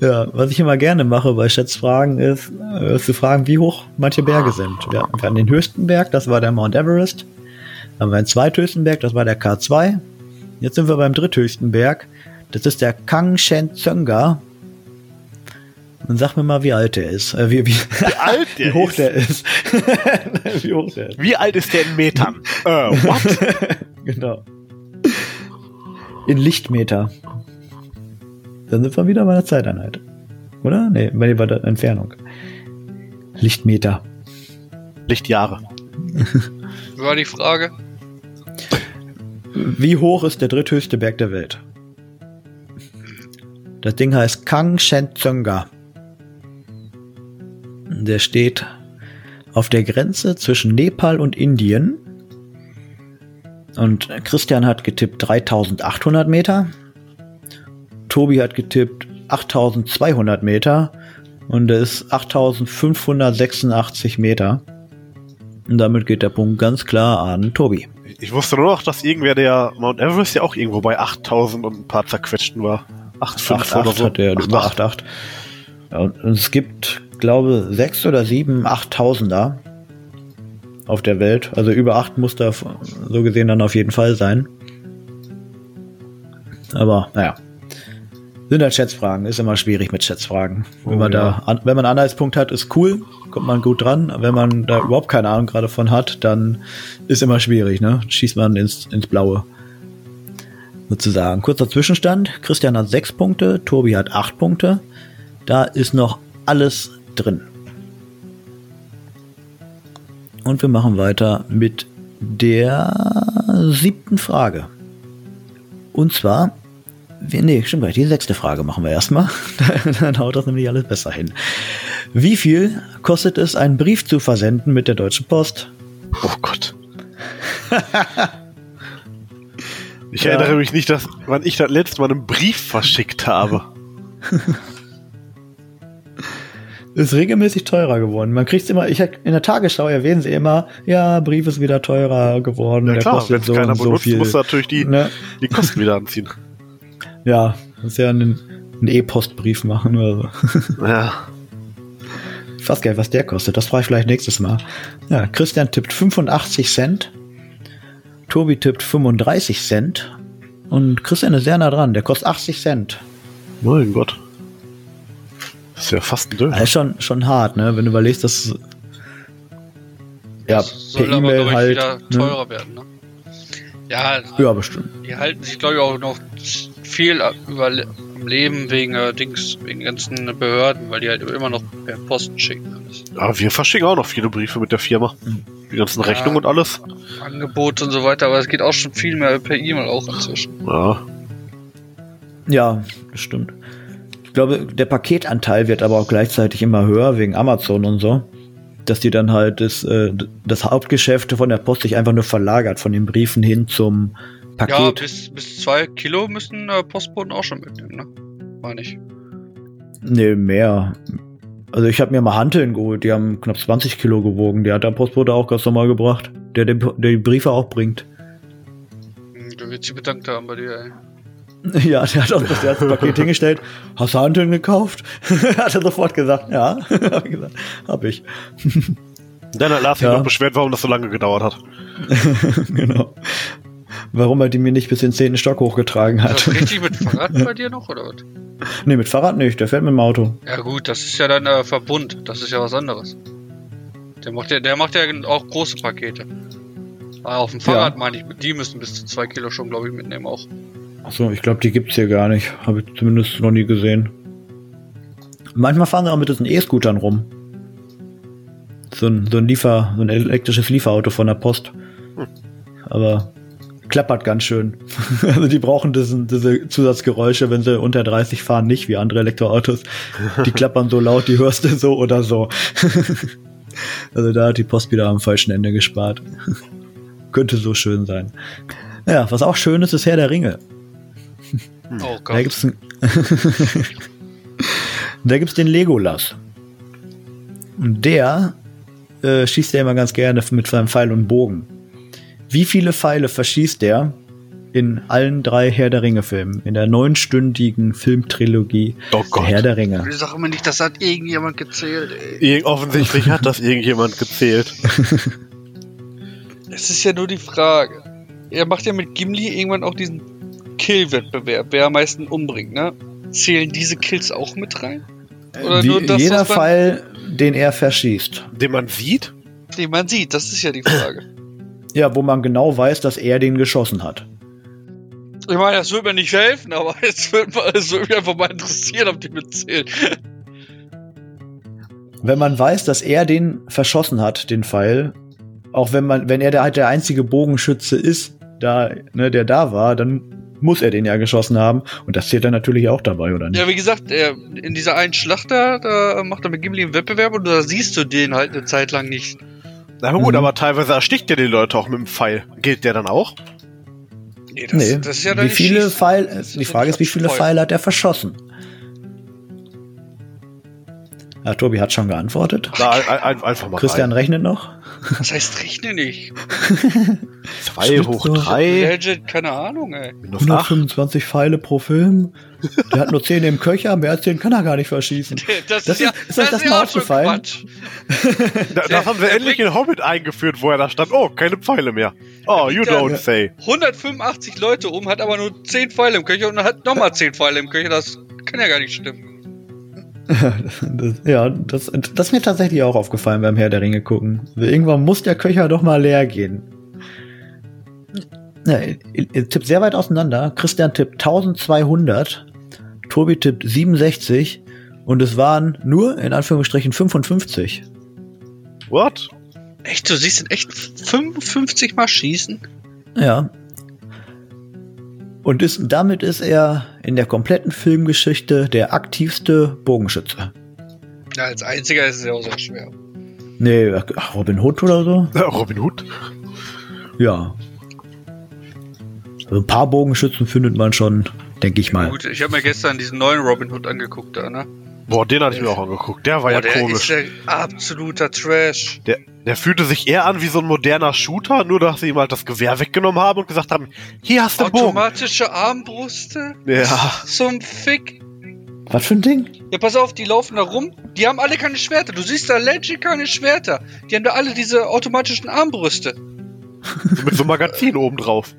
Speaker 2: Ja, was ich immer gerne mache bei Schätzfragen ist, äh, zu fragen, wie hoch manche Berge sind. Wir, hatten den höchsten Berg, das war der Mount Everest. Dann haben wir den zweithöchsten Berg, das war der K2. Jetzt sind wir beim dritthöchsten Berg. Das ist der Kangshenzonga. Und sag mir mal, wie alt der ist. Äh, wie, wie,
Speaker 3: Wie alt der
Speaker 2: wie hoch
Speaker 3: ist?
Speaker 2: der ist. wie hoch der ist.
Speaker 3: Wie alt ist der in Metern? äh, what?
Speaker 2: Genau. In Lichtmeter. Dann sind wir wieder bei der Zeiteinheit. Oder? Nee, bei der Entfernung. Lichtmeter.
Speaker 3: Lichtjahre.
Speaker 4: Wie war die Frage?
Speaker 2: Wie hoch ist der dritthöchste Berg der Welt? Das Ding heißt Kangshenzonga. Der steht auf der Grenze zwischen Nepal und Indien. Und Christian hat getippt 3800 Meter. Tobi hat getippt 8200 Meter. Und er ist 8586 Meter. Und damit geht der Punkt ganz klar an Tobi.
Speaker 3: Ich wusste nur noch, dass irgendwer der Mount Everest ja auch irgendwo bei 8000 und ein paar zerquetschten war. 8,5 oder
Speaker 2: 8,8
Speaker 3: so.
Speaker 2: hat er, über 8,8. Ja, und es gibt, glaube sechs oder sieben 8000er auf der Welt. Also über 8 muss da so gesehen dann auf jeden Fall sein. Aber, naja. Sind halt Schätzfragen. Ist immer schwierig mit Schätzfragen. Wenn
Speaker 3: Oh,
Speaker 2: man
Speaker 3: ja.
Speaker 2: da, an, wenn man einen Anhaltspunkt hat, ist cool. Kommt man gut dran. Wenn man da überhaupt keine Ahnung gerade von hat, dann ist immer schwierig, ne? Schießt man ins, ins Blaue. Sozusagen. Kurzer Zwischenstand. Christian hat sechs Punkte, Tobi hat acht Punkte. Da ist noch alles drin. Und wir machen weiter mit der siebten Frage. Und zwar, wir, nee, stimmt gar nicht, die sechste Frage machen wir erstmal. Dann haut das nämlich alles besser hin. Wie viel kostet es, einen Brief zu versenden mit der Deutschen Post?
Speaker 3: Oh Gott. Ich
Speaker 2: Ja.
Speaker 3: erinnere mich nicht, dass wann ich das letzte Mal einen Brief verschickt habe.
Speaker 2: Ist regelmäßig teurer geworden. Man kriegt immer, ich in der Tagesschau erwähnen sie immer, ja, Brief ist wieder teurer geworden.
Speaker 3: Ja
Speaker 2: der
Speaker 3: klar, wenn es
Speaker 2: so
Speaker 3: keiner
Speaker 2: so
Speaker 3: benutzt,
Speaker 2: viel.
Speaker 3: muss natürlich die,
Speaker 2: Ne?
Speaker 3: die Kosten wieder anziehen.
Speaker 2: Ja, das ist ja ein, E-Postbrief machen oder so.
Speaker 3: Ja.
Speaker 2: Ich weiß gar nicht, was der kostet. Das frage ich vielleicht nächstes Mal. Ja, Christian tippt 85 Cent. Tobi tippt 35 Cent. Und Christian ist sehr nah dran. Der kostet 80 Cent.
Speaker 3: Mein Gott. Das ist ja fast ein Döner.
Speaker 2: Das ist schon, schon hart, ne? Wenn du überlegst, dass ja,
Speaker 4: Das
Speaker 2: per
Speaker 4: soll aber,
Speaker 2: E-Mail
Speaker 4: glaube ich,
Speaker 2: halt.
Speaker 4: wieder
Speaker 2: Ne?
Speaker 4: teurer werden, ne? Ja,
Speaker 2: Ja, bestimmt.
Speaker 4: die halten sich, glaube ich, auch noch viel über am Leben wegen äh, Dings, wegen ganzen Behörden, weil die halt immer noch per Posten schicken. Alles.
Speaker 3: Aber wir verschicken auch noch viele Briefe mit der Firma. Die ganzen
Speaker 4: Ja.
Speaker 3: Rechnungen und alles.
Speaker 4: Angebote und so weiter, aber es geht auch schon viel mehr per E-Mail auch inzwischen.
Speaker 3: Ja.
Speaker 2: Ja, das stimmt. Glaube, der Paketanteil wird aber auch gleichzeitig immer höher wegen Amazon und so. Dass die dann halt das, äh, das Hauptgeschäft von der Post sich einfach nur verlagert von den Briefen hin zum
Speaker 4: Ja,
Speaker 2: Paket.
Speaker 4: bis, bis zwei Kilo müssen äh, Postboten auch schon mitnehmen, ne? Meine ich.
Speaker 2: nee, mehr. Also ich habe mir mal Hanteln geholt, die haben knapp 20 Kilo gewogen. Die hat der Postbote auch ganz normal gebracht. Der, der, der die Briefe auch bringt.
Speaker 4: Hm, Du wirst sie bedankt haben bei dir, ey.
Speaker 2: Ja, der hat auch das erste Paket hingestellt. Hast du Hanteln gekauft? hat er sofort gesagt, ja. hab ich gesagt, hab ich.
Speaker 3: Dann hat Lars sich
Speaker 2: Ja.
Speaker 3: noch beschwert, warum das so lange gedauert hat.
Speaker 2: genau. Warum er die mir nicht bis in den zehnten Stock hochgetragen hat.
Speaker 4: richtig mit Fahrrad bei dir noch, oder was?
Speaker 2: nee, mit Fahrrad nicht, der fährt mit dem Auto.
Speaker 4: Ja gut, das ist ja dann äh, Verbund. Das ist ja was anderes. Der macht ja, der macht ja auch große Pakete. Aber auf dem Fahrrad
Speaker 2: Ja.
Speaker 4: meine ich, die müssen bis zu zwei Kilo schon, glaube ich, mitnehmen auch.
Speaker 2: Achso, ich glaube, die gibt's hier gar nicht. Habe ich zumindest noch nie gesehen. Manchmal fahren sie auch mit diesen E-Scootern rum. So ein, so ein Liefer, so ein elektrisches Lieferauto von der Post. Aber klappert ganz schön. also die brauchen diesen, diese Zusatzgeräusche, wenn sie unter 30 fahren, nicht wie andere Elektroautos. Die klappern so laut, die hörst du so oder so. also da hat die Post wieder am falschen Ende gespart. Könnte so schön sein. Ja, was auch schön ist, ist Herr der Ringe.
Speaker 4: Oh
Speaker 2: Da
Speaker 4: Gott.
Speaker 2: gibt's ein Da gibt's den Legolas. Und der äh, schießt ja immer ganz gerne mit seinem Pfeil und Bogen. Wie viele Pfeile verschießt der in allen drei Herr der Ringe Filmen? In der neunstündigen Filmtrilogie
Speaker 3: Oh
Speaker 2: der
Speaker 3: Gott.
Speaker 2: Herr der Ringe.
Speaker 4: Ich sag immer nicht, das hat irgendjemand gezählt, ey.
Speaker 3: Offensichtlich hat das irgendjemand gezählt.
Speaker 4: Es ist ja nur die Frage. Er macht ja mit Gimli irgendwann auch diesen Kill-Wettbewerb, wer am meisten umbringt, ne? Zählen diese Kills auch mit rein? Oder
Speaker 2: Die,
Speaker 4: nur das,
Speaker 2: jeder
Speaker 4: man,
Speaker 2: Pfeil, den er verschießt.
Speaker 3: Den man sieht?
Speaker 4: den man sieht? Das ist ja die Frage.
Speaker 2: Ja, wo man genau weiß, dass er den geschossen hat.
Speaker 4: Ich meine, das würde mir nicht helfen, aber es würde es würd mich einfach mal interessieren, ob die mitzählen.
Speaker 2: Wenn man weiß, dass er den verschossen hat, den Pfeil, auch wenn man, wenn er der, halt der einzige Bogenschütze ist, da, ne, der da war, dann muss er den ja geschossen haben. Und das zählt dann natürlich auch dabei, oder nicht?
Speaker 4: Ja, wie gesagt, er, in dieser einen Schlacht da, da macht er mit Gimli einen Wettbewerb und da siehst du den halt eine Zeit lang nicht.
Speaker 3: Na gut,
Speaker 2: Mhm.
Speaker 3: aber teilweise ersticht ja die Leute auch mit dem Pfeil. Gilt der dann auch?
Speaker 4: Nee,
Speaker 2: nee.
Speaker 4: das ist ja dann
Speaker 2: wie viele
Speaker 4: Schießen. Das
Speaker 2: die Frage ist, wie viele. Pfeile hat er verschossen? Ja, Tobi hat schon geantwortet.
Speaker 3: Na, ein, ein, einfach mal
Speaker 2: Christian rechnet noch.
Speaker 4: Das heißt, rechne nicht.
Speaker 3: rein. Zwei hoch
Speaker 2: Schlitzohr.
Speaker 3: drei.
Speaker 4: Legend, keine Ahnung, ey.
Speaker 3: Minus acht.
Speaker 2: 125 Pfeile pro Film. Der hat nur 10 im Köcher, mehr als 10 kann er gar nicht verschießen.
Speaker 4: Das,
Speaker 2: Das
Speaker 4: ist ja,
Speaker 2: ist- ist euch das
Speaker 4: ja
Speaker 2: mal
Speaker 4: auch schon
Speaker 2: aufgefallen?
Speaker 4: Quatsch.
Speaker 3: Da, das haben sie endlich in Hobbit eingeführt, wo er da stand. Oh, keine Pfeile mehr. Oh, you
Speaker 4: Ja.
Speaker 3: don't say.
Speaker 4: 185 Leute um, hat aber nur 10 Pfeile im Köcher und hat nochmal 10 Pfeile im Köcher. Das kann ja gar nicht stimmen.
Speaker 2: Das, ja, das, das ist mir tatsächlich auch aufgefallen beim Herr der Ringe gucken. Also Irgendwann muss der Köcher doch mal leer gehen. Ja, ihr, ihr tippt sehr weit auseinander. Christian tippt 1200, Tobi tippt 67 und es waren nur in Anführungsstrichen 55.
Speaker 3: What?
Speaker 4: Echt, du siehst ihn echt 55 Mal schießen?
Speaker 2: Ja. Und ist, damit ist er in der kompletten Filmgeschichte der aktivste Bogenschütze.
Speaker 4: Ja, als einziger ist es ja auch sehr schwer.
Speaker 2: Nee, Robin Hood oder so?
Speaker 3: Robin Hood?
Speaker 2: Ja. Also ein paar Bogenschützen findet man schon, denke ich mal.
Speaker 4: Gut, ich habe mir gestern diesen neuen Robin Hood angeguckt da, ne?
Speaker 3: Boah, den hatte ich mir auch angeguckt. Der war
Speaker 4: Boah,
Speaker 3: ja
Speaker 4: der
Speaker 3: komisch.
Speaker 4: ist ja absoluter Trash.
Speaker 3: Der, der fühlte sich eher an wie so ein moderner Shooter, nur dass sie ihm halt das Gewehr weggenommen haben und gesagt haben, hier hast du einen Bogen.
Speaker 4: Automatische Armbruste?
Speaker 3: Ja.
Speaker 4: Zum Fick.
Speaker 2: Was für ein Ding?
Speaker 4: Ja, pass auf, die laufen da rum. Die haben alle keine Schwerter. Du siehst da legit keine Schwerter. Die haben da alle diese automatischen Armbrüste.
Speaker 3: Mit so einem Magazin oben drauf.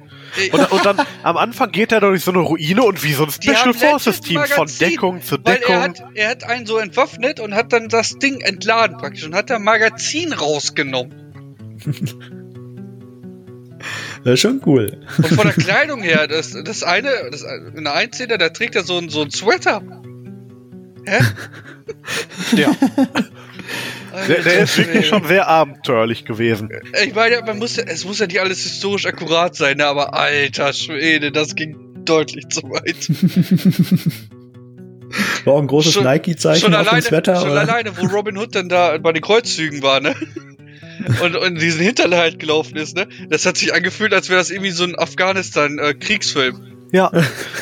Speaker 3: Und, und dann am Anfang geht er durch so eine Ruine und wie so ein Special Forces Team von Deckung zu
Speaker 4: Weil
Speaker 3: Deckung.
Speaker 4: er hat, er hat einen so entwaffnet und hat dann das Ding entladen praktisch und hat da Magazin rausgenommen.
Speaker 2: Das ist schon cool.
Speaker 4: Und von der Kleidung her, das, das eine, das, in der Einzähler, da trägt er so ein, so ein Sweater. Hä?
Speaker 3: Ja. Der, der ist wirklich schon sehr abenteuerlich gewesen.
Speaker 4: Ich meine, man muss ja, es muss ja nicht alles historisch akkurat sein, ne, aber alter Schwede, das ging deutlich zu weit.
Speaker 2: War auch ein großes
Speaker 4: Schon-
Speaker 2: Nike-Zeichen
Speaker 4: Schon,
Speaker 2: auf
Speaker 4: alleine,
Speaker 2: dem Sweater.
Speaker 4: schon
Speaker 2: oder?
Speaker 4: alleine, wo Robin Hood dann da bei den Kreuzzügen war, ne? Und, und diesen Hinterhalt gelaufen ist, ne? Das hat sich angefühlt, als wäre das irgendwie so ein Afghanistan-Kriegsfilm.
Speaker 3: Ja.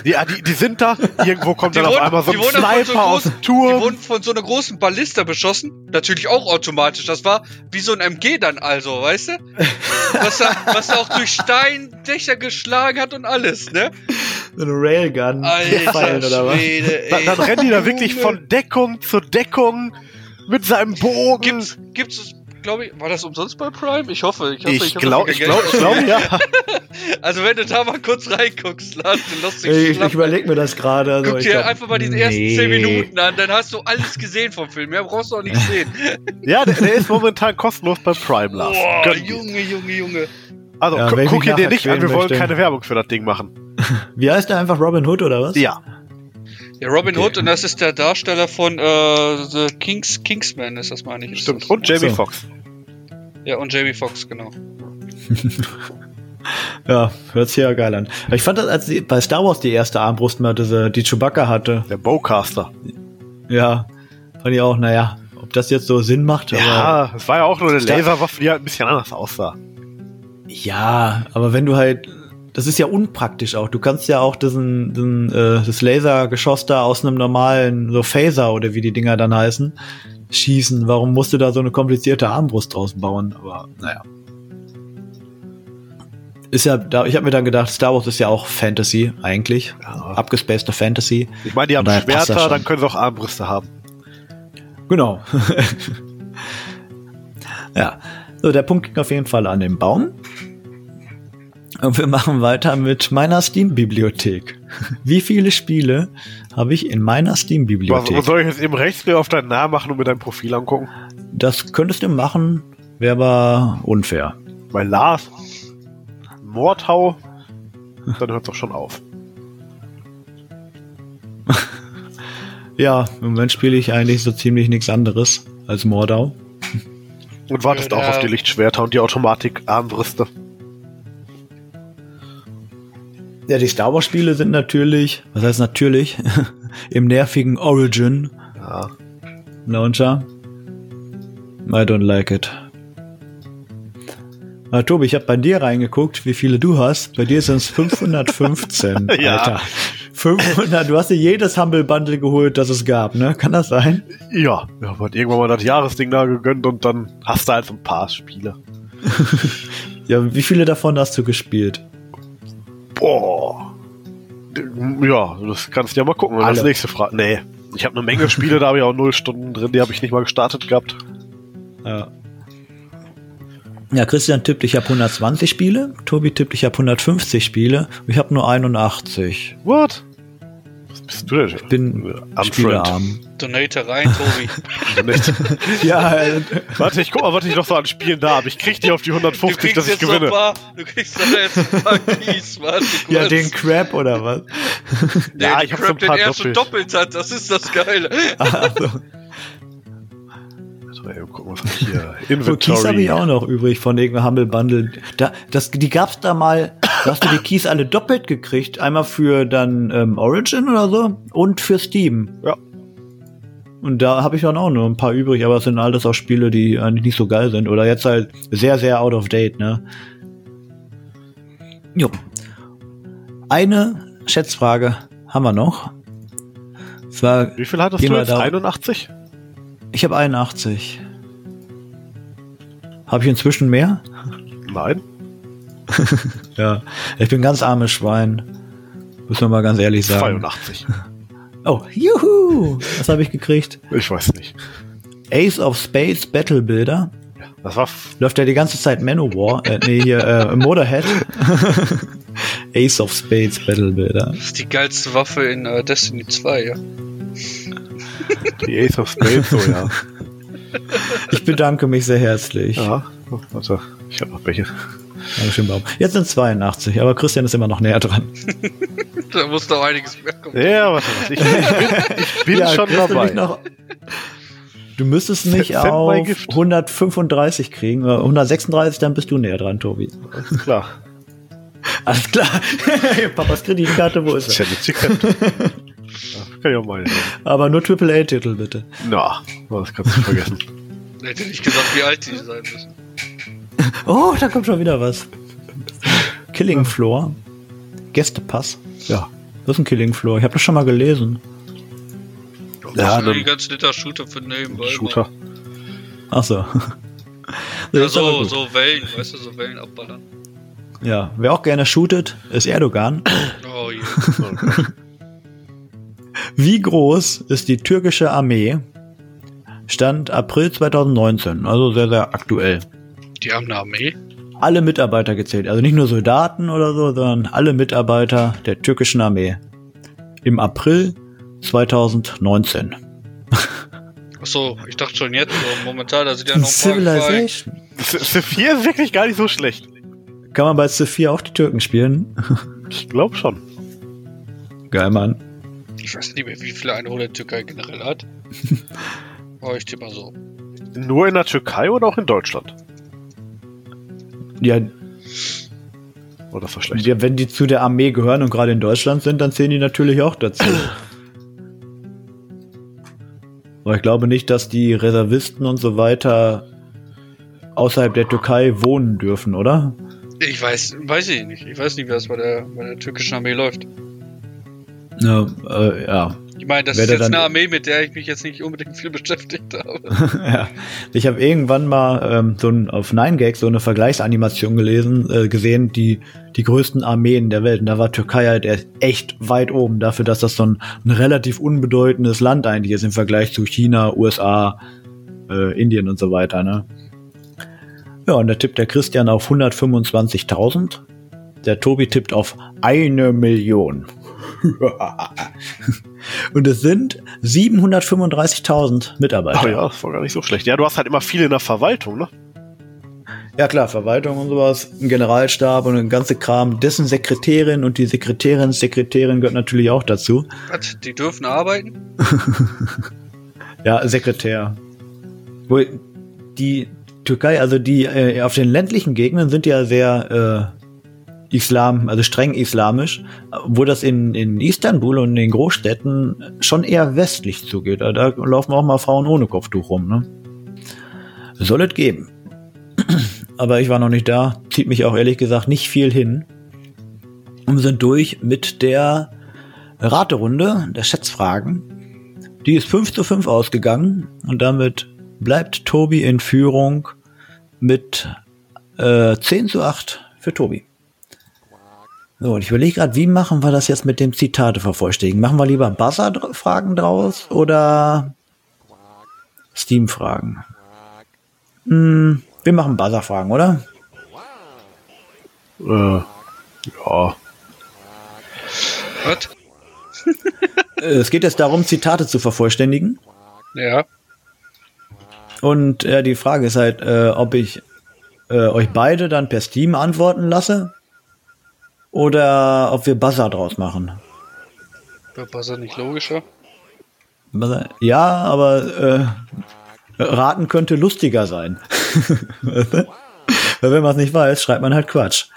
Speaker 3: Die, ja, die, die sind da, irgendwo kommt
Speaker 4: Die
Speaker 3: dann auf
Speaker 4: wurden-
Speaker 3: einmal so
Speaker 4: die
Speaker 3: ein
Speaker 4: von so
Speaker 3: Sniper aus
Speaker 4: großen-
Speaker 3: dem
Speaker 4: Die wurden von so einer großen Ballista beschossen. Natürlich auch automatisch. Das war wie so ein MG dann also, weißt du? Was da, was da auch durch Steindächer geschlagen hat und alles, ne?
Speaker 2: So eine Railgun. Pfeilen
Speaker 4: Alter
Speaker 2: oder was?
Speaker 4: Schwede,
Speaker 3: Dann,
Speaker 4: ey.
Speaker 3: dann rennen die da wirklich von Deckung zu Deckung mit seinem Bogen.
Speaker 4: Gibt's, gibt's, glaube ich, war das umsonst bei Prime? Ich hoffe, ich hoffe,
Speaker 3: ich
Speaker 4: hab
Speaker 3: glaube, ich glaube, ich glaube, ja.
Speaker 4: Also wenn du da mal kurz reinguckst, Lars, du lustig
Speaker 2: Ich, ich überlege mir das gerade. Also
Speaker 4: Guck
Speaker 2: ich
Speaker 4: dir
Speaker 2: glaub,
Speaker 4: einfach mal diese ersten 10 Minuten an, dann hast du alles gesehen vom Film. Mehr brauchst du auch nicht sehen.
Speaker 3: Ja, der, der ist momentan kostenlos bei Prime, Lars.
Speaker 4: Boah. Junge, Junge, Junge.
Speaker 3: Also,
Speaker 2: Ja, ich
Speaker 3: guck dir nicht an, wir wollen
Speaker 2: möchte.
Speaker 3: keine Werbung für das Ding machen.
Speaker 2: Wie heißt der einfach Robin Hood oder was?
Speaker 3: Ja.
Speaker 4: Ja, Robin
Speaker 2: Okay.
Speaker 4: Hood und das ist der Darsteller von äh, The Kings, Kingsman, ist das meine ich.
Speaker 3: Stimmt. Und Jamie
Speaker 2: so.
Speaker 3: Foxx.
Speaker 4: Ja, und Jamie Foxx, genau.
Speaker 2: Ja, hört sich ja geil an. Ich fand das, als die, bei Star Wars die erste Armbrust mal diese, die Chewbacca hatte.
Speaker 3: Der Bowcaster.
Speaker 2: Ja, fand ich auch, naja, ob das jetzt so Sinn macht, aber.
Speaker 3: Ja, es war ja auch nur eine Laserwaffe, die halt ein bisschen anders aussah.
Speaker 2: Ja, aber wenn du halt, das ist ja unpraktisch auch. Du kannst ja auch diesen, diesen äh, das Lasergeschoss da aus einem normalen, so Phaser oder wie die Dinger dann heißen, schießen. Warum musst du da so eine komplizierte Armbrust draus bauen? Aber naja. Ist ja, da, ich habe mir dann gedacht, Star Wars ist ja auch Fantasy eigentlich.
Speaker 3: Ja.
Speaker 2: Abgespacede Fantasy.
Speaker 3: Ich meine, die haben Schwerter, dann können sie auch Armbrüste haben.
Speaker 2: Genau. ja. So, der Punkt ging auf jeden Fall an den Baum. Und wir machen weiter mit meiner Steam-Bibliothek. Wie viele Spiele habe ich in meiner
Speaker 3: Was,
Speaker 2: Steam-Bibliothek?
Speaker 3: soll ich jetzt eben rechts auf deinen Namen machen und mir dein Profil angucken?
Speaker 2: Das könntest du machen, wäre aber unfair.
Speaker 3: Bei Lars, Mordhau, dann hört es doch schon auf.
Speaker 2: Ja, im Moment spiele ich eigentlich so ziemlich nichts anderes als Mordau.
Speaker 3: Und wartest
Speaker 4: Ja,
Speaker 3: auch auf die Lichtschwerter und die Automatik-Armbrüste.
Speaker 2: Ja, die Star Wars-Spiele sind natürlich, was heißt natürlich, im nervigen Origin
Speaker 3: Ja.
Speaker 2: Launcher. I don't like it. Ah, Tobi, ich habe bei dir reingeguckt, wie viele du hast. Bei dir sind es 515,
Speaker 3: Ja.
Speaker 2: Alter. 500, du hast dir jedes Humble Bundle geholt, das es gab, ne? Kann das sein?
Speaker 3: Ja, wir haben halt irgendwann mal das Jahresding da gegönnt und dann hast du halt so ein paar Spiele.
Speaker 2: Ja, wie viele davon hast du gespielt?
Speaker 3: Boah. Ja, das kannst du ja mal gucken.
Speaker 2: Alle.
Speaker 3: Als nächste Frage. Nee. Ich habe eine Menge Spiele, da habe ich auch null Stunden drin, die habe ich nicht mal gestartet gehabt.
Speaker 2: Ja. Ja, Christian tippt, ich habe 120 Spiele. Tobi tippt, ich habe 150 Spiele. Ich habe nur 81.
Speaker 3: What? Was bist du denn?
Speaker 2: Ich bin
Speaker 3: Unfriend.
Speaker 2: Spielearm.
Speaker 4: Donate rein, Tobi.
Speaker 3: Nicht.
Speaker 2: Ja, äh,
Speaker 3: Warte, ich guck mal, was ich noch so an Spielen da habe. Ich krieg die auf die
Speaker 4: Du
Speaker 3: 150,
Speaker 4: kriegst
Speaker 3: dass ich gewinne.
Speaker 4: paar, du kriegst doch jetzt ein paar Keys, warte
Speaker 2: ja, den Crap oder was?
Speaker 4: Der
Speaker 3: Ja,
Speaker 4: den
Speaker 3: ich hab
Speaker 4: Crap,
Speaker 3: so ein paar
Speaker 4: den er schon
Speaker 3: doppelt.
Speaker 4: hat, das ist das Geile.
Speaker 2: Also,
Speaker 3: So, eben gucken, was ich hier.
Speaker 2: so Keys habe ich
Speaker 3: Inventory.
Speaker 2: auch noch übrig von irgendeinem Humble Bundle. Da, das, die gab's da mal, da hast du die Keys alle doppelt gekriegt. Einmal für dann ähm, Origin oder so und für Steam.
Speaker 3: Ja.
Speaker 2: Und da habe ich dann auch nur ein paar übrig, aber es sind alles auch Spiele, die eigentlich nicht so geil sind. Oder jetzt halt sehr, sehr out of date, ne? Jo. Eine Schätzfrage haben wir noch. Zwar,
Speaker 3: Wie viel hattest du
Speaker 2: wir
Speaker 3: jetzt?
Speaker 2: da-
Speaker 3: 81?
Speaker 2: ich habe 81. Habe ich inzwischen mehr?
Speaker 3: Nein.
Speaker 2: Ja. Ich bin ganz armes Schwein. Muss man mal ganz ehrlich sagen.
Speaker 3: 82.
Speaker 2: Oh, juhu! Was habe ich gekriegt?
Speaker 3: Ich weiß nicht.
Speaker 2: Ace of Spades Battle Builder.
Speaker 3: Das war.
Speaker 2: Läuft ja die ganze Zeit Manowar. Äh, nee, hier, äh, Motorhead. Ace of Spades Battle Builder.
Speaker 4: Das ist die geilste Waffe in äh, Destiny 2, ja.
Speaker 3: Die Ace of Spades, so ja.
Speaker 2: Ich bedanke mich sehr herzlich.
Speaker 3: Ja. Oh, Warte, ich habe noch welche.
Speaker 2: Dankeschön, Baum. Jetzt sind 82, aber Christian ist immer noch näher dran.
Speaker 4: Da muss doch einiges mehr kommen.
Speaker 3: Ja, warte, warte. Ich, ich bin, ich bin schon
Speaker 2: Du,
Speaker 3: dabei.
Speaker 2: mich noch, du müsstest mich
Speaker 3: Send
Speaker 2: auf
Speaker 3: gift.
Speaker 2: 135 kriegen. oder 136, dann bist du näher dran, Tobi.
Speaker 3: Alles klar.
Speaker 2: Alles klar. Papas Kreditkarte, wo ist
Speaker 3: ist
Speaker 2: er?
Speaker 3: ja nicht secret. Ja, kann ich auch mal.
Speaker 2: Aber nur AAA-Titel, bitte.
Speaker 3: Na, das kannst du vergessen.
Speaker 4: Hätte nicht gesagt, wie alt die sein müssen.
Speaker 2: Oh, da kommt schon wieder was. Killing Floor. Gästepass.
Speaker 3: Ja.
Speaker 2: Was ist ein Killing Floor? Ich habe das schon mal gelesen.
Speaker 3: Ja,
Speaker 4: Ja, die
Speaker 3: dann-
Speaker 4: ganz netter Shooter für nebenbei.
Speaker 3: Shooter.
Speaker 2: Ach so.
Speaker 4: Ja,
Speaker 2: Das ist
Speaker 4: so, so Wellen, weißt du, so Wellen abballern.
Speaker 2: Ja, wer auch gerne shootet, ist Erdogan.
Speaker 4: Oh je.
Speaker 2: Wie groß ist die türkische Armee? Stand April 2019, also sehr, sehr aktuell.
Speaker 4: Die haben eine Armee?
Speaker 2: Alle Mitarbeiter gezählt, also nicht nur Soldaten oder so, sondern alle Mitarbeiter der türkischen Armee. Im April 2019.
Speaker 4: Achso, ich dachte schon jetzt, so momentan, da sind ja noch.
Speaker 2: Civilization.
Speaker 3: Civ 4 ist wirklich gar nicht so schlecht.
Speaker 2: Kann man bei 4 auch die Türken spielen?
Speaker 3: Ich glaube schon.
Speaker 2: Geil, Mann.
Speaker 4: Ich weiß nicht mehr, wie viele Einwohner die Türkei generell hat. Aber ich tippe mal so.
Speaker 3: Nur in der Türkei oder auch in Deutschland?
Speaker 2: Ja,
Speaker 3: das war schlecht.
Speaker 2: ja, wenn die zu der Armee gehören und gerade in Deutschland sind, dann zählen die natürlich auch dazu. Aber ich glaube nicht, dass die Reservisten und so weiter außerhalb der Türkei wohnen dürfen, oder?
Speaker 4: Ich weiß, weiß ich nicht. Ich weiß nicht, wie das bei der, bei der türkischen Armee läuft.
Speaker 2: Ja, äh, ja.
Speaker 4: Ich meine, das ist jetzt eine Armee, mit der ich mich jetzt nicht unbedingt viel beschäftigt habe.
Speaker 2: ja. Ich habe irgendwann mal ähm, so ein, auf 9gag so eine Vergleichsanimation gelesen, äh, gesehen, die die größten Armeen der Welt. Und da war Türkei halt echt weit oben dafür, dass das so ein, ein relativ unbedeutendes Land eigentlich ist im Vergleich zu China, USA, äh, Indien und so weiter. Ne? Ja, und da tippt der Christian auf 125.000. Der Tobi tippt auf eine Million. und es sind 735.000 Mitarbeiter.
Speaker 3: Oh ja, das war gar nicht so schlecht. Ja, du hast halt immer viel in der Verwaltung, ne?
Speaker 2: Ja klar, Verwaltung und sowas, ein Generalstab und ein ganze Kram, dessen Sekretärin und die Sekretärin, Sekretärin gehört natürlich auch dazu.
Speaker 4: Was? Die dürfen arbeiten?
Speaker 2: Ja, Sekretär. Wo die Türkei, also die äh, auf den ländlichen Gegenden sind ja sehr äh, Islam, also streng islamisch, wo das in, in Istanbul und in den Großstädten schon eher westlich zugeht. Da, laufen auch mal Frauen ohne Kopftuch rum, ne? Soll es geben. Aber ich war noch nicht da, zieht mich auch ehrlich gesagt nicht viel hin. Und wir sind durch mit der Raterunde der Schätzfragen. Die ist 5 zu 5 ausgegangen und damit bleibt Tobi in Führung mit äh, 10 zu 8 für Tobi. So, und ich überlege gerade, wie machen wir das jetzt mit dem Zitate vervollständigen? Machen wir lieber Buzzer-Fragen draus oder Steam-Fragen? Hm, wir machen Buzzer-Fragen, oder?
Speaker 3: Äh, ja.
Speaker 4: Was?
Speaker 2: Es geht jetzt darum, Zitate zu vervollständigen.
Speaker 4: Ja.
Speaker 2: Und äh, die Frage ist halt, äh, ob ich äh, euch beide dann per Steam antworten lasse oder ob wir Buzzer draus machen.
Speaker 4: War Buzzer nicht logischer?
Speaker 2: Buzzer- Ja, aber äh, raten könnte lustiger sein. Weil wenn man es nicht weiß, schreibt man halt Quatsch.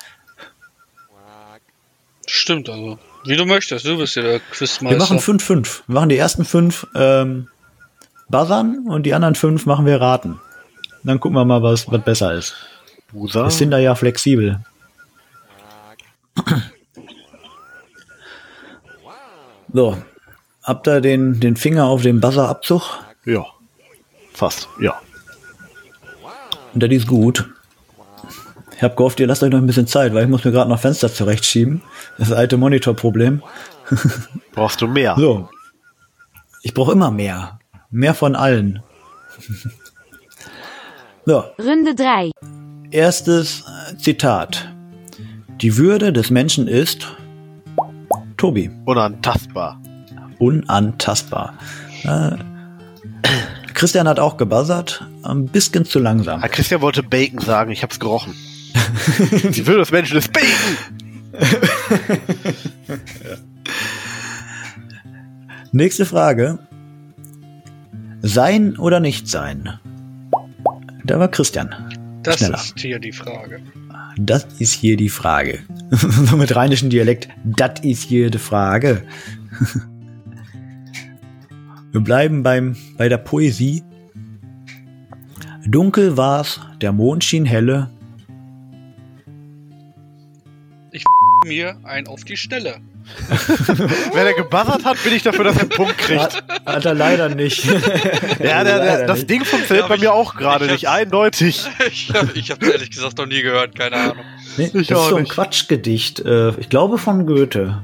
Speaker 4: Stimmt also. Wie du möchtest, du bist ja der
Speaker 2: Wir
Speaker 4: Quizmeister.
Speaker 2: machen 5-5. Wir machen die ersten fünf ähm, Buzzern und die anderen fünf machen wir raten. Dann gucken wir mal, was, was besser ist. Wir sind da ja flexibel. So, habt ihr den, den Finger auf den Buzzer-Abzug?
Speaker 3: Ja. Fast, ja.
Speaker 2: Und der ist gut. Ich hab gehofft, ihr lasst euch noch ein bisschen Zeit, weil ich muss mir gerade noch Fenster zurechtschieben. Das alte Monitorproblem.
Speaker 3: Brauchst du mehr?
Speaker 2: So. Ich brauche immer mehr. Mehr von allen. so,
Speaker 1: Runde 3.
Speaker 2: erstes Zitat. Die Würde des Menschen ist Tobi.
Speaker 3: Unantastbar.
Speaker 2: Unantastbar. Äh, Christian hat auch gebuzzert. Ein bisschen zu langsam.
Speaker 3: Ah, Christian wollte Bacon sagen, ich hab's gerochen. Die Würde des Menschen ist Bacon!
Speaker 2: Nächste Frage. Sein oder nicht sein? Da war Christian.
Speaker 4: das
Speaker 2: schneller.
Speaker 4: ist hier die Frage.
Speaker 2: Das ist hier die Frage. so mit rheinischem Dialekt. Das ist hier die Frage. Wir bleiben beim, bei der Poesie. Dunkel war's, der Mond schien helle.
Speaker 4: Mir ein auf die Schnelle.
Speaker 3: Wenn er gebuzzert hat, bin ich dafür, dass er einen Punkt kriegt.
Speaker 2: Hat, hat er leider nicht.
Speaker 3: Ja, der, der,
Speaker 2: Leider
Speaker 3: das
Speaker 2: nicht.
Speaker 3: Ding funktioniert
Speaker 4: Ja,
Speaker 3: bei mir auch gerade
Speaker 4: ich
Speaker 3: nicht eindeutig.
Speaker 4: Ich habe ich hab's ehrlich gesagt noch nie gehört, keine Ahnung.
Speaker 2: Nee,
Speaker 3: Ich
Speaker 2: das ist so ein
Speaker 3: nicht.
Speaker 2: Quatschgedicht. Äh, ich glaube von Goethe.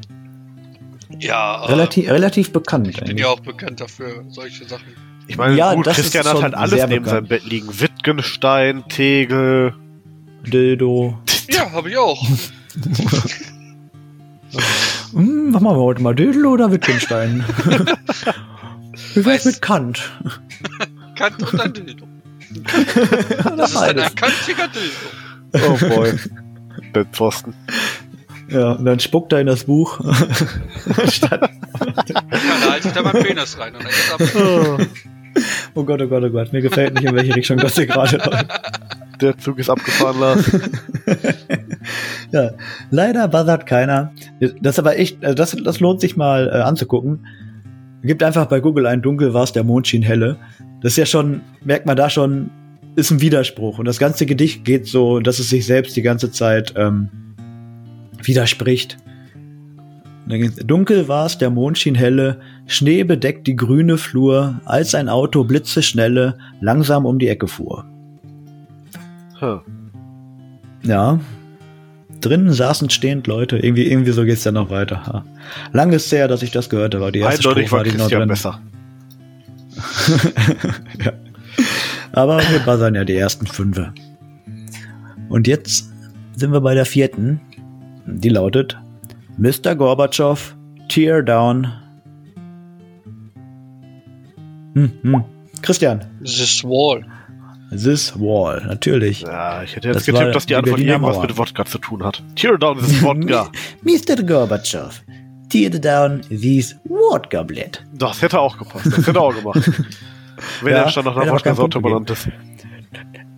Speaker 4: Ja,
Speaker 2: Relativ, relativ bekannt.
Speaker 4: ich bin
Speaker 2: eigentlich.
Speaker 4: ja auch bekannt dafür, solche Sachen.
Speaker 3: Ich meine,
Speaker 2: Ja,
Speaker 3: gut,
Speaker 2: das
Speaker 3: Christian
Speaker 2: ist
Speaker 3: hat halt alles neben
Speaker 2: bekannt.
Speaker 3: seinem Bett liegen. Wittgenstein, Tegel.
Speaker 2: Dildo.
Speaker 4: Ja, habe ich auch.
Speaker 2: Hm, machen wir heute mal Dildo oder Wittgenstein? Wie wär's
Speaker 4: Weiß.
Speaker 2: mit Kant?
Speaker 4: Kant und ein Dildo. Das ist ein erkanntiger Dildo.
Speaker 3: Oh boy. Bettpfosten.
Speaker 2: Ja, und dann spuckt er in das Buch. Statt,
Speaker 4: Ja, da halte ich da meinen Penis rein und dann ab.
Speaker 2: oh. oh Gott, oh Gott, oh Gott. Mir gefällt nicht, in welche Richtung das hier gerade läuft.
Speaker 3: Der Zug ist abgefahren, Lars.
Speaker 2: Ja, leider buzzert keiner. Das ist aber echt, also das, das lohnt sich mal äh, anzugucken. Gibt einfach bei Google ein Dunkel war's, der Mond schien helle. Das ist ja schon, merkt man da schon, ist ein Widerspruch. Und das ganze Gedicht geht so, dass es sich selbst die ganze Zeit ähm, widerspricht. Dunkel war's, der Mond schien helle, Schnee bedeckt die grüne Flur, als ein Auto blitzeschnelle langsam um die Ecke fuhr. Ja. Drinnen saßen stehend Leute. Irgendwie, irgendwie so geht's dann noch weiter. Ja. Lang ist her, dass ich das gehört habe. Die erste
Speaker 3: Eindeutig
Speaker 2: Strophe
Speaker 3: war
Speaker 2: noch
Speaker 3: Christian
Speaker 2: drin.
Speaker 3: besser.
Speaker 2: ja. Aber wir buzzern ja die ersten fünf. Und jetzt sind wir bei der vierten. Die lautet Mr. Gorbatschow, Tear Down. Hm, hm. Christian,
Speaker 4: This wall.
Speaker 2: This Wall, natürlich.
Speaker 3: Ja, ich hätte jetzt
Speaker 2: Das
Speaker 3: getippt, dass die Antwort
Speaker 2: Berliner
Speaker 3: irgendwas
Speaker 2: Mauer.
Speaker 3: mit Wodka zu tun hat. Tear down this Wodka.
Speaker 2: Mr. Gorbatschow, tear down this water goblet.
Speaker 3: Das hätte auch gepasst. Das hätte auch gemacht. Wenn
Speaker 2: Ja,
Speaker 3: er schon nach einer Wodka-Sorte benannt ist.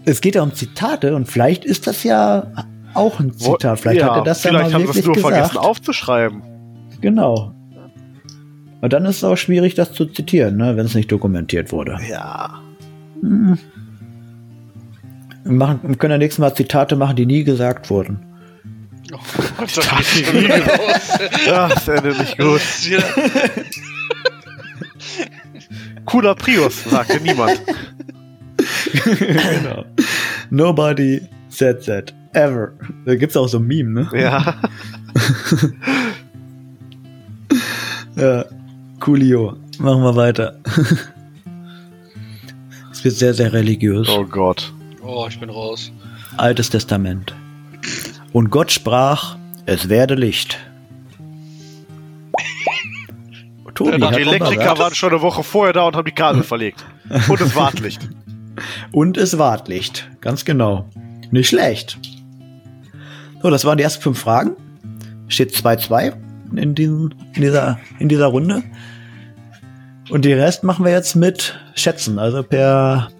Speaker 2: Es geht ja um Zitate und vielleicht ist das ja auch ein Zitat. Vielleicht
Speaker 3: ja,
Speaker 2: hat er das ja
Speaker 3: vielleicht
Speaker 2: mal
Speaker 3: haben sie es
Speaker 2: wirklich
Speaker 3: nur
Speaker 2: gesagt.
Speaker 3: vergessen aufzuschreiben.
Speaker 2: Genau. Und dann ist es auch schwierig, das zu zitieren, ne, wenn es nicht dokumentiert wurde.
Speaker 3: Ja.
Speaker 2: Hm. Wir, machen, wir können ja nächstes Mal Zitate machen, die nie gesagt wurden.
Speaker 4: Oh Gott, da geht's schon wieder los.
Speaker 3: Ja, das endet nicht gut.
Speaker 4: Das
Speaker 3: Cooler Prius, sagte niemand.
Speaker 2: genau. Nobody said that. Ever. Da gibt's auch so ein Meme, ne?
Speaker 3: Ja.
Speaker 2: Ja. Coolio. Machen wir weiter. Es wird sehr, sehr religiös.
Speaker 3: Oh Gott.
Speaker 4: Oh, ich bin raus.
Speaker 2: Altes Testament. Und Gott sprach, es werde Licht. Tobi
Speaker 3: Die Elektriker waren schon eine Woche vorher da und haben die Kabel verlegt. Und das Wartlicht.
Speaker 2: Und es ward Licht. Ganz genau. Nicht schlecht. So, das waren die ersten fünf Fragen. Steht 2-2 in, in, dieser, in dieser Runde. Und die Rest machen wir jetzt mit Schätzen, also per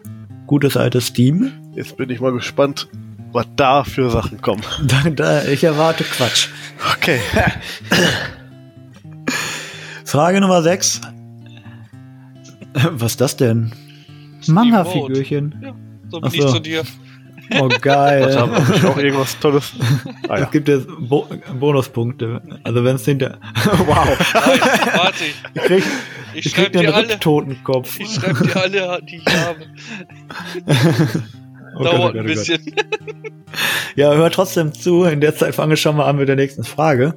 Speaker 2: gutes altes Steam.
Speaker 3: Jetzt bin ich mal gespannt, was da für Sachen kommen.
Speaker 2: Da, da, ich erwarte Quatsch.
Speaker 3: Okay.
Speaker 2: Frage Nummer 6. Was ist das denn? Manga-Figürchen.
Speaker 4: Ja, so bin
Speaker 2: Ach
Speaker 4: ich zu dir.
Speaker 2: Oh, geil.
Speaker 3: haben wir? Hab ich auch irgendwas Tolles? Ah,
Speaker 2: Es
Speaker 3: ja.
Speaker 2: gibt jetzt Bo Bonuspunkte. Also wenn es hinter... wow.
Speaker 4: Nein, warte.
Speaker 2: Ich krieg,
Speaker 4: Ich
Speaker 2: ich krieg
Speaker 4: dir alle.
Speaker 2: Ripptotenkopf.
Speaker 4: Ich schreibe dir alle, die ich habe.
Speaker 2: Oh Gott, oh
Speaker 4: Dauert
Speaker 2: Gott,
Speaker 4: ein
Speaker 2: oh Gott.
Speaker 4: bisschen.
Speaker 2: Ja, hör trotzdem zu. In der Zeit fange ich schon mal an mit der nächsten Frage.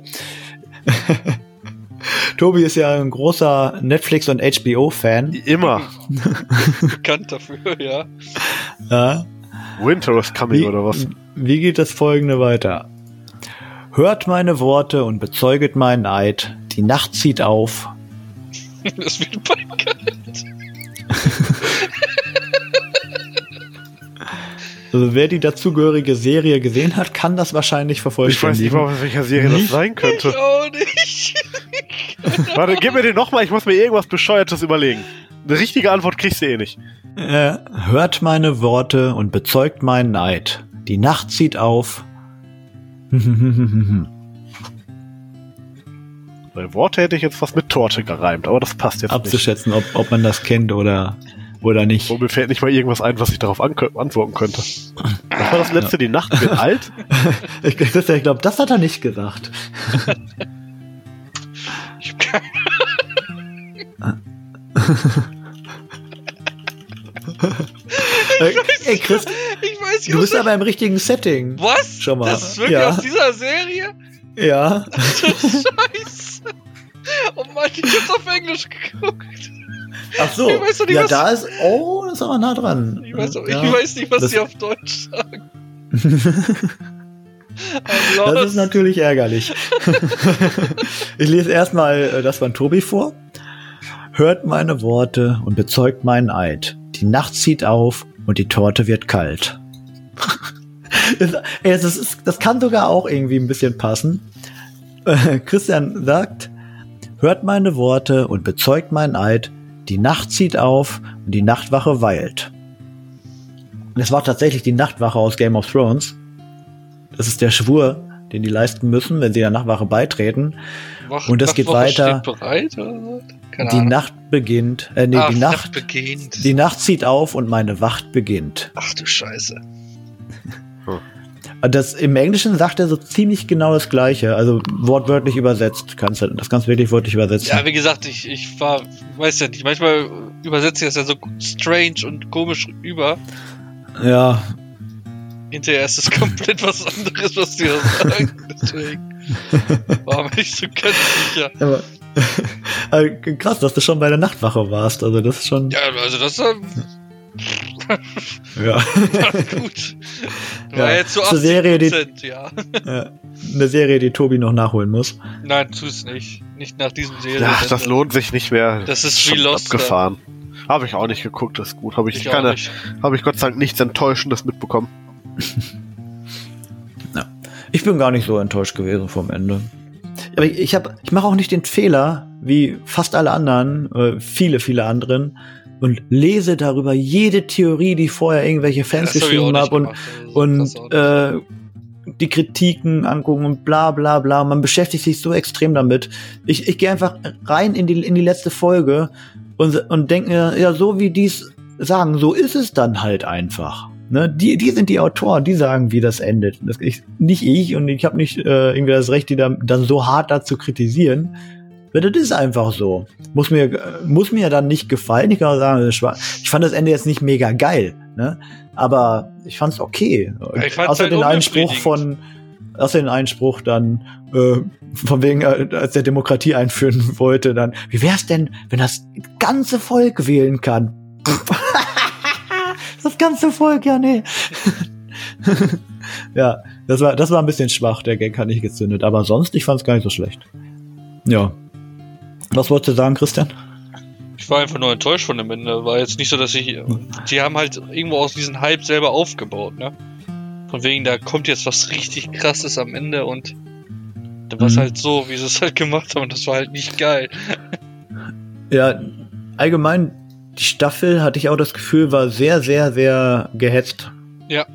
Speaker 2: Tobi ist ja ein großer Netflix- und HBO-Fan.
Speaker 3: Immer.
Speaker 4: Bekannt dafür, ja.
Speaker 2: Ja.
Speaker 3: Winter is coming oder was?
Speaker 2: Wie geht das folgende weiter? Hört meine Worte und bezeuget meinen Eid. Die Nacht zieht auf.
Speaker 4: Das wird bekannt.
Speaker 2: Also wer die dazugehörige Serie gesehen hat, kann das wahrscheinlich
Speaker 3: Ich weiß nicht mal, aus welcher Serie das
Speaker 2: Nicht?
Speaker 3: sein könnte.
Speaker 4: Ich auch nicht.
Speaker 3: Warte, gib mir den nochmal, ich muss mir irgendwas Bescheuertes überlegen. Eine richtige Antwort kriegst du eh nicht.
Speaker 2: Äh, hört meine Worte und bezeugt meinen Eid. Die Nacht zieht auf.
Speaker 3: Bei Worte hätte ich jetzt was mit Torte gereimt, aber das passt jetzt nicht.
Speaker 2: Abzuschätzen, ob, ob man das kennt oder, oder nicht.
Speaker 3: So, mir fällt nicht mal irgendwas ein, was ich darauf antworten könnte. Was war das letzte? Die Nacht wird alt?
Speaker 2: Ich, ich, ich glaube, das hat er nicht gesagt.
Speaker 4: Ich hab keine
Speaker 2: Äh, Ey, Chris,
Speaker 4: nicht,
Speaker 2: du bist aber im richtigen Setting.
Speaker 4: Was?
Speaker 2: Schon mal.
Speaker 4: Das ist wirklich
Speaker 2: Ja.
Speaker 4: aus dieser Serie?
Speaker 2: Ja.
Speaker 4: Scheiße. Oh Mann, ich hab's auf Englisch geguckt.
Speaker 2: Ach so.
Speaker 4: Ich weiß nicht,
Speaker 2: ja,
Speaker 4: was-
Speaker 2: da ist. Oh, das ist aber nah dran.
Speaker 4: Ich weiß, auch-
Speaker 2: ja.
Speaker 4: ich weiß nicht, was
Speaker 2: Das-
Speaker 4: die auf Deutsch sagen.
Speaker 2: Das ist natürlich ärgerlich. ich lese erstmal äh, das von Tobi vor. Hört meine Worte und bezeugt meinen Eid. Die Nacht zieht auf und die Torte wird kalt. das, ist, das kann sogar auch irgendwie ein bisschen passen. Äh, Christian sagt, hört meine Worte und bezeugt meinen Eid. Die Nacht zieht auf und die Nachtwache weilt. Das war tatsächlich die Nachtwache aus Game of Thrones. Das ist der Schwur, den die leisten müssen, wenn sie der Nachtwache beitreten.
Speaker 4: Wach-
Speaker 2: und das geht weiter.
Speaker 4: Bereit,
Speaker 2: die
Speaker 4: Ahnung.
Speaker 2: Nacht beginnt, äh, nee,
Speaker 4: Ach,
Speaker 2: die Nacht,
Speaker 4: beginnt.
Speaker 2: die Nacht zieht auf und meine Wacht beginnt.
Speaker 4: Ach du Scheiße.
Speaker 2: Das im Englischen sagt er so ziemlich genau das Gleiche, also wortwörtlich übersetzt. Kannst du, das kannst du wirklich wörtlich übersetzen.
Speaker 4: Ja, wie gesagt, ich, ich war, weiß ja nicht, manchmal übersetze ich das ja so strange und komisch über.
Speaker 2: ja,
Speaker 4: Hinterher ist es komplett was anderes, was die da sagen. Deswegen war mir nicht so ganz sicher.
Speaker 2: aber äh, krass, dass du schon bei der Nachtwache warst. Also das ist schon.
Speaker 4: Ja, also das war,
Speaker 2: Ja.
Speaker 4: war gut. War
Speaker 2: Ja,
Speaker 4: jetzt so
Speaker 2: zur
Speaker 4: 80
Speaker 2: Serie, die-
Speaker 4: ja.
Speaker 2: Ja. Eine Serie, die Tobi noch nachholen muss.
Speaker 4: Nein, tu es nicht. Nicht nach diesem Serie.
Speaker 3: Ja, das lohnt sich nicht mehr.
Speaker 4: Das ist
Speaker 3: schon
Speaker 4: wie Lost,
Speaker 3: abgefahren. Habe ich auch nicht geguckt, das ist gut. Habe ich,
Speaker 4: Ich
Speaker 3: keine, habe ich Gott sei Dank nichts Enttäuschendes mitbekommen.
Speaker 2: Ich bin gar nicht so enttäuscht gewesen vom Ende. Aber ich, hab- ich mache auch nicht den Fehler, wie fast alle anderen, äh, viele, viele anderen, und lese darüber jede Theorie, die vorher irgendwelche Fans
Speaker 4: Das
Speaker 2: geschrieben haben und, und äh, die Kritiken angucken und bla bla bla. Man beschäftigt sich so extrem damit. Ich, ich gehe einfach rein in die, in die letzte Folge und, und denke mir, ja, so wie dies sagen, so ist es dann halt einfach. Ne? Die, die sind die Autoren, die sagen, wie das endet. Das, ich, nicht ich und ich habe nicht äh, irgendwie das Recht, die dann, dann so hart dazu kritisieren. Weil Das ist einfach so. Muss mir, muss mir dann nicht gefallen. Ich kann auch sagen, ich fand das Ende jetzt nicht mega geil. Ne? Aber ich fand es okay.
Speaker 4: Ich fand's
Speaker 2: außer
Speaker 4: halt
Speaker 2: den Einspruch von, außer den Einspruch dann, äh, von wegen, äh, als der Demokratie einführen wollte, dann, wie wär's denn, wenn das ganze Volk wählen kann? das ganze Volk, ja, nee. ja, das war, das war ein bisschen schwach, der Gag hat nicht gezündet. Aber sonst, ich fand's gar nicht so schlecht. Ja. Was wolltest du sagen, Christian?
Speaker 4: Ich war einfach nur enttäuscht von dem Ende. War jetzt nicht so, dass ich. Die haben halt irgendwo aus diesem Hype selber aufgebaut, ne? Von wegen, da kommt jetzt was richtig krasses am Ende und da war es
Speaker 2: Mhm.
Speaker 4: halt so, wie sie es halt gemacht haben das war halt nicht geil.
Speaker 2: Ja, allgemein, die Staffel, hatte ich auch das Gefühl, war sehr, sehr, sehr gehetzt.
Speaker 4: Ja.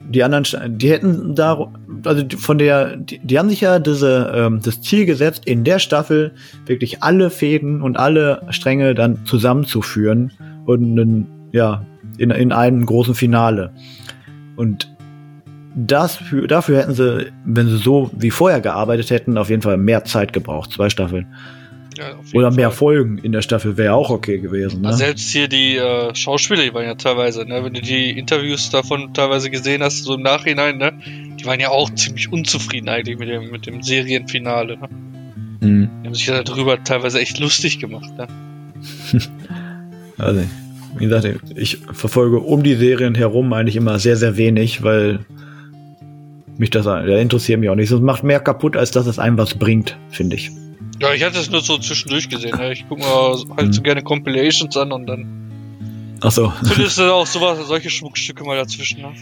Speaker 2: Die anderen, die hätten da, also von der, die, die haben sich ja diese, ähm, das Ziel gesetzt, in der Staffel wirklich alle Fäden und alle Stränge dann zusammenzuführen und einen, ja, in, in einem großen Finale. Und das, für, dafür hätten sie, wenn sie so wie vorher gearbeitet hätten, auf jeden Fall mehr Zeit gebraucht. Zwei Staffeln.
Speaker 4: Ja,
Speaker 2: Oder mehr
Speaker 4: Fall.
Speaker 2: Folgen in der Staffel wäre auch okay gewesen. Ne?
Speaker 4: Selbst hier die äh, Schauspieler, die waren ja teilweise, ne, wenn du die Interviews davon teilweise gesehen hast, so im Nachhinein, ne, die waren ja auch ziemlich unzufrieden eigentlich mit dem, mit dem Serienfinale. Ne?
Speaker 2: Mhm.
Speaker 4: Die haben sich ja darüber teilweise echt lustig gemacht. Ne?
Speaker 2: Also, wie gesagt, ich verfolge um die Serien herum eigentlich immer sehr, sehr wenig, weil mich das der interessiert mich auch nicht. Es macht mehr kaputt, als dass es einem was bringt, finde ich.
Speaker 4: Ja, ich hatte es nur so zwischendurch gesehen. Ne? Ich gucke mir halt so gerne Compilations an und dann
Speaker 2: Ach so.
Speaker 4: findest du auch sowas, solche Schmuckstücke mal dazwischen. Ne?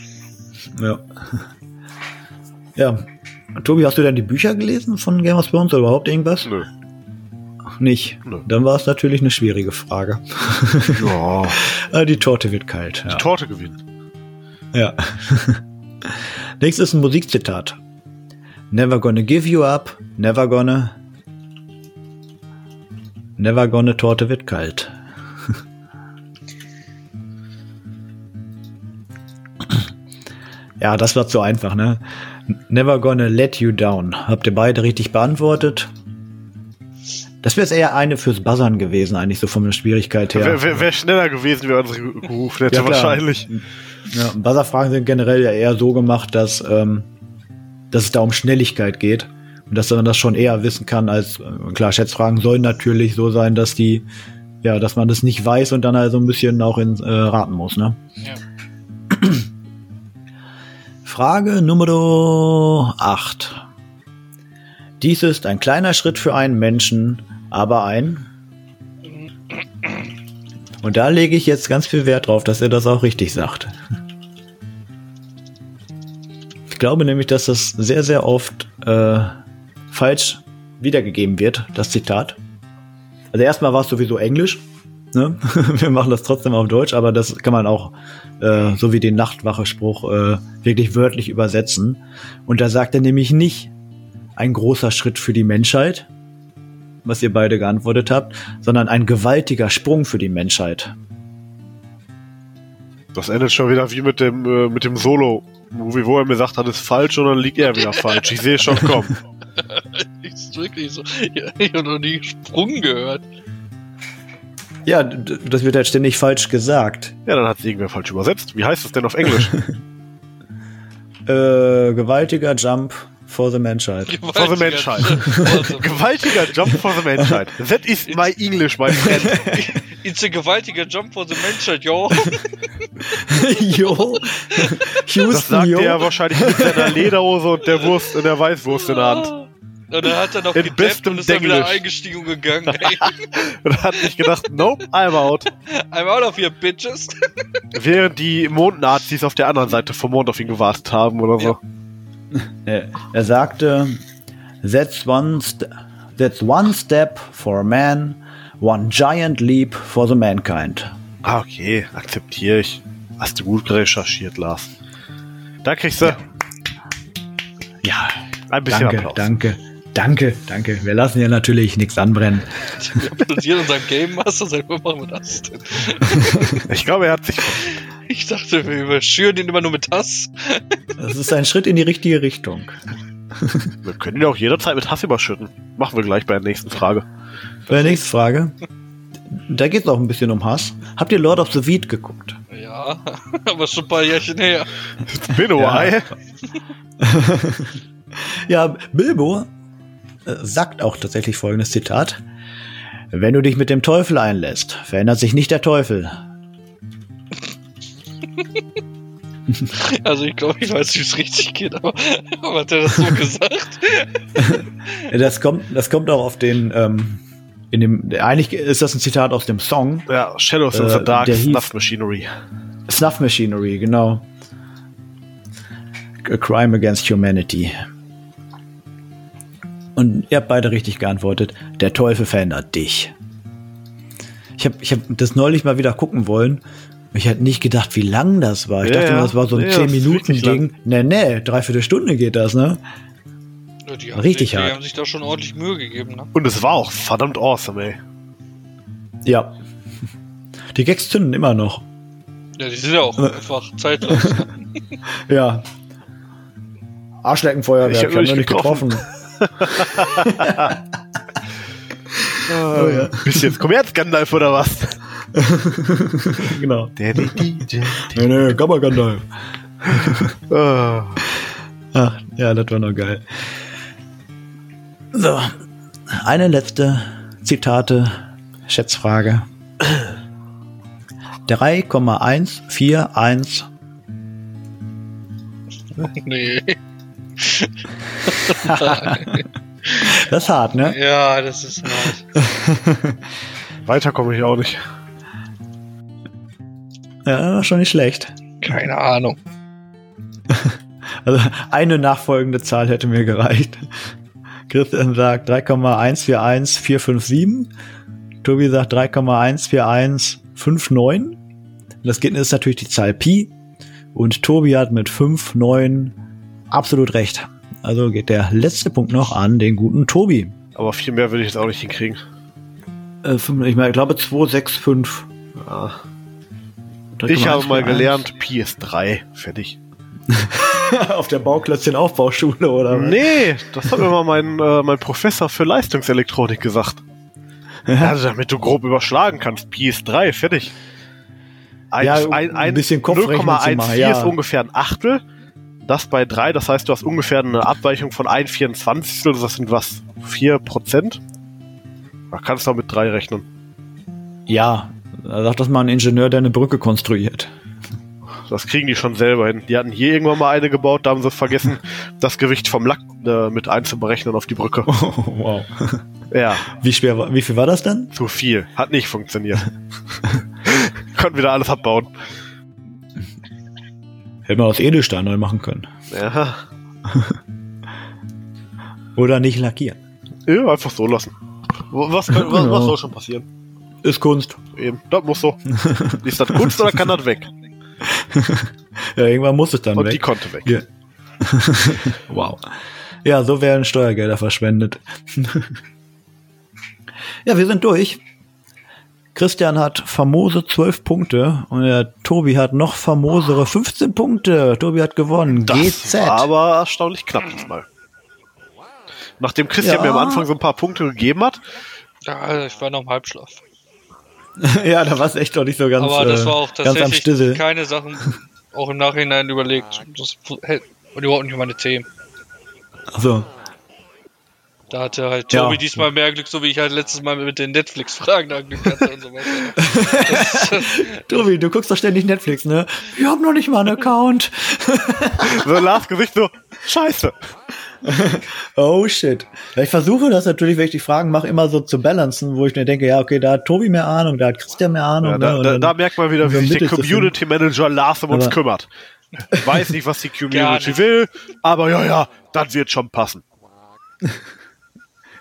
Speaker 2: ja. Ja. Tobi, hast du denn die Bücher gelesen von Game of Thrones oder überhaupt irgendwas?
Speaker 3: Nö.
Speaker 2: Nicht.
Speaker 3: Nö.
Speaker 2: Dann war es natürlich eine schwierige Frage.
Speaker 3: Ja.
Speaker 2: Äh, Die Torte wird kalt. Ja.
Speaker 3: Die Torte gewinnt.
Speaker 2: Ja. Nächstes ist ein Musikzitat. Never gonna give you up. Never gonna. Never gonna Torte wird kalt. ja, das war zu einfach, ne? Never gonna let you down. Habt ihr beide richtig beantwortet? Das wäre eher eine fürs Buzzern gewesen, eigentlich so von der Schwierigkeit her.
Speaker 3: Wäre wär, wär schneller gewesen, wer uns gerufen hätte,
Speaker 2: Ja,
Speaker 3: wahrscheinlich.
Speaker 2: Ja, Buzzer-Fragen sind generell ja eher so gemacht, dass, ähm, dass es da um Schnelligkeit geht dass man das schon eher wissen kann als äh, klar Schätzfragen sollen natürlich so sein, dass die ja, dass man das nicht weiß und dann also ein bisschen auch in, äh, raten muss, ne?
Speaker 4: Ja.
Speaker 2: Frage Nummer 8. Dies ist ein kleiner Schritt für einen Menschen, aber ein. Und da lege ich jetzt ganz viel Wert drauf, dass er das auch richtig sagt. Ich glaube nämlich, dass das sehr, sehr oft äh, falsch wiedergegeben wird, das Zitat. Also erstmal war es sowieso Englisch. Ne? Wir machen das trotzdem auf Deutsch, aber das kann man auch, äh, so wie den Nachtwache-Spruch, äh, wirklich wörtlich übersetzen. Und da sagt er nämlich nicht ein großer Schritt für die Menschheit, was ihr beide geantwortet habt, sondern ein gewaltiger Sprung für die Menschheit.
Speaker 3: Das endet schon wieder wie mit dem, äh, mit dem Solo-Movie, wo er mir sagt, das ist falsch und dann liegt er wieder falsch. Ich sehe schon kommen.
Speaker 4: Ist wirklich so. Ja, ich habe noch nie Sprung gehört.
Speaker 2: Ja, das wird halt ständig falsch gesagt.
Speaker 3: Ja, dann hat es irgendwer falsch übersetzt. Wie heißt es denn auf Englisch?
Speaker 2: Äh, gewaltiger Jump for the Menschheit.
Speaker 3: For the Menschheit. Gewaltiger Jump for the Menschheit. That is my English, my friend.
Speaker 4: It's a gewaltiger Jump for the Menschheit, yo.
Speaker 2: jo.
Speaker 3: Das
Speaker 2: Houston,
Speaker 3: sagt
Speaker 2: jo.
Speaker 3: er wahrscheinlich mit seiner Lederhose und der Wurst und der Weißwurst in der Hand.
Speaker 4: Und dann hat er noch
Speaker 3: In
Speaker 4: gedappt und ist dann wieder eingestiegen und gegangen. Ey.
Speaker 3: Und hat nicht gedacht, nope, I'm out.
Speaker 4: I'm out of here, bitches.
Speaker 3: Während die Mondnazis auf der anderen Seite vom Mond auf ihn gewartet haben oder so.
Speaker 2: Er, er sagte, that's one, st that's one step for a man, one giant leap for the mankind.
Speaker 3: Ah, okay, akzeptiere ich. Hast du gut recherchiert, Lars. Da kriegst du
Speaker 2: Ja,
Speaker 3: ein bisschen
Speaker 2: danke,
Speaker 3: Applaus.
Speaker 2: danke, danke, danke. Wir lassen ja natürlich nichts anbrennen.
Speaker 4: Wir applaudieren unserem Game Master, seit wann machen wir das denn?
Speaker 3: Ich glaube, er hat sich.
Speaker 4: Ich dachte, wir überschüren ihn immer nur mit Hass.
Speaker 2: Das ist ein Schritt in die richtige Richtung.
Speaker 3: Wir können ihn auch jederzeit mit Hass überschütten. Machen wir gleich bei der nächsten Frage.
Speaker 2: Bei der nächsten Frage. Da geht es auch ein bisschen um Hass. Habt ihr Lord of the Weed geguckt?
Speaker 4: Ja, aber schon ein paar Jährchen her.
Speaker 3: Billo,
Speaker 2: Ja.
Speaker 3: ey.
Speaker 2: Ja, Bilbo äh, sagt auch tatsächlich folgendes Zitat. Wenn du dich mit dem Teufel einlässt, verändert sich nicht der Teufel.
Speaker 4: Also ich glaube, ich weiß, wie es richtig geht, aber, aber hat er das so gesagt?
Speaker 2: Das kommt, das kommt auch auf den, ähm, in dem, eigentlich ist das ein Zitat aus dem Song
Speaker 3: Ja, Shadows
Speaker 2: Äh,
Speaker 3: the Dark
Speaker 2: der hieß-
Speaker 3: Snuff Machinery.
Speaker 2: Snuff Machinery, genau. A Crime Against Humanity. Und ihr habt beide richtig geantwortet. Der Teufel verändert dich. Ich habe ich hab das neulich mal wieder gucken wollen. Ich hätte nicht gedacht, wie lang das war. Ich
Speaker 3: Ja,
Speaker 2: dachte,
Speaker 3: ja.
Speaker 2: das war so ein
Speaker 3: Ja, das ist
Speaker 2: 10-Minuten-Ding. Nee, nee, dreiviertel Stunde geht das, ne?
Speaker 4: Ja, die haben
Speaker 2: Richtig
Speaker 4: sich, die haben sich da schon ordentlich Mühe gegeben, ne?
Speaker 3: Und es war auch verdammt awesome, ey.
Speaker 2: Ja. Die Gags zünden immer noch.
Speaker 4: Ja, die sind ja auch einfach zeitlos.
Speaker 2: Ja. Arschleckenfeuerwerk,
Speaker 3: Ich
Speaker 2: ich
Speaker 3: hab
Speaker 2: habe
Speaker 3: noch nicht
Speaker 2: nicht getroffen.
Speaker 3: Oh, Bist du jetzt Kommerz Gandalf oder was?
Speaker 2: genau.
Speaker 3: Der DJ.
Speaker 2: Nee, nee, Gamma Gandalf.
Speaker 3: Oh.
Speaker 2: Ach, ja, das war noch geil. So, eine letzte Zitate, Schätzfrage. 3,141.
Speaker 4: nee.
Speaker 2: Das ist hart, ne?
Speaker 4: Ja, das ist hart.
Speaker 3: Weiter komme ich auch nicht.
Speaker 2: Ja, schon nicht schlecht.
Speaker 4: Keine Ahnung.
Speaker 2: Also eine nachfolgende Zahl hätte mir gereicht. Christian sagt 3,141457. Tobi sagt 3,14159. Das Ergebnis ist natürlich die Zahl Pi. Und Tobi hat mit 5,9 absolut recht. Also geht der letzte Punkt noch an den guten Tobi.
Speaker 3: Aber viel mehr würde ich jetzt auch nicht hinkriegen.
Speaker 2: Äh, fünf- ich, meine, ich glaube 265.
Speaker 3: Ja.
Speaker 2: 3,141.
Speaker 3: Ich habe mal gelernt, Pi ist 3. Fertig.
Speaker 2: Auf der Bauklötzchen-Aufbauschule, oder? was?
Speaker 3: Nee, das hat mir mal mein, äh, mein Professor für Leistungselektronik gesagt. Also, damit du grob überschlagen kannst. Pi ist 3, fertig. Ein,
Speaker 2: Ja, um ein bisschen Kopfrechnen zu machen,
Speaker 3: 0,14
Speaker 2: ja.
Speaker 3: ist ungefähr ein Achtel. Das bei 3, das heißt, du hast ungefähr eine Abweichung von 1 24. Das sind was? 4 Prozent? Da kannst du auch mit 3 rechnen.
Speaker 2: Ja, da sagt das mal ein Ingenieur, der eine Brücke konstruiert.
Speaker 3: Das kriegen die schon selber hin. Die hatten hier irgendwann mal eine gebaut, da haben sie vergessen, das Gewicht vom Lack äh, mit einzuberechnen auf die Brücke.
Speaker 2: wow.
Speaker 3: Ja,
Speaker 2: Wie schwer, war- wie viel war das denn?
Speaker 3: zu viel. Hat nicht funktioniert. Konnten wieder alles abbauen.
Speaker 2: Hätte man aus Edelstein neu machen können.
Speaker 3: Ja,
Speaker 2: Oder nicht lackieren.
Speaker 3: ja einfach so lassen. Was, kann, was, was soll schon passieren?
Speaker 2: Ist Kunst.
Speaker 3: Eben, das muss so. Ist das Kunst oder kann das weg?
Speaker 2: Ja, irgendwann muss es dann
Speaker 3: Und die
Speaker 2: weg.
Speaker 3: konnte weg.
Speaker 2: Ja. wow. Ja, so werden Steuergelder verschwendet. ja, wir sind durch. Christian hat famose 12 Punkte und der Tobi hat noch famosere 15 Punkte. Tobi hat gewonnen.
Speaker 3: Das
Speaker 2: GZ.
Speaker 3: war aber erstaunlich knapp diesmal. Nachdem Christian
Speaker 2: Ja.
Speaker 3: mir am Anfang so ein paar Punkte gegeben hat,
Speaker 4: Ja, ich war noch im Halbschlaf.
Speaker 2: ja, da war es echt noch nicht so ganz,
Speaker 4: Aber das
Speaker 2: äh,
Speaker 4: war auch
Speaker 2: ganz am
Speaker 4: tatsächlich keine Sachen, auch im Nachhinein überlegt. Das hält- und überhaupt nicht meine Themen.
Speaker 2: Also,
Speaker 4: Da hatte halt
Speaker 2: Ja.
Speaker 4: Tobi diesmal mehr Glück, so wie ich halt letztes Mal mit den Netflix-Fragen da Glück hatte und so weiter.
Speaker 2: Tobi, du guckst doch ständig Netflix, ne? Ich hab noch nicht mal einen Account.
Speaker 3: so Lars Gesicht so, scheiße.
Speaker 2: Oh shit. Ich versuche das natürlich, wenn ich die Fragen mache, immer so zu balancen, wo ich mir denke, ja, okay, da hat Tobi mehr Ahnung, da hat Christian mehr Ahnung.
Speaker 3: Ja,
Speaker 2: ne?
Speaker 3: da,
Speaker 2: Und
Speaker 3: da,
Speaker 2: dann-
Speaker 3: da merkt man wieder, wie sich der Community Manager Lars um uns
Speaker 2: Aber-
Speaker 3: kümmert. Weiß nicht, was die Community will, aber ja, ja, das wird schon passen.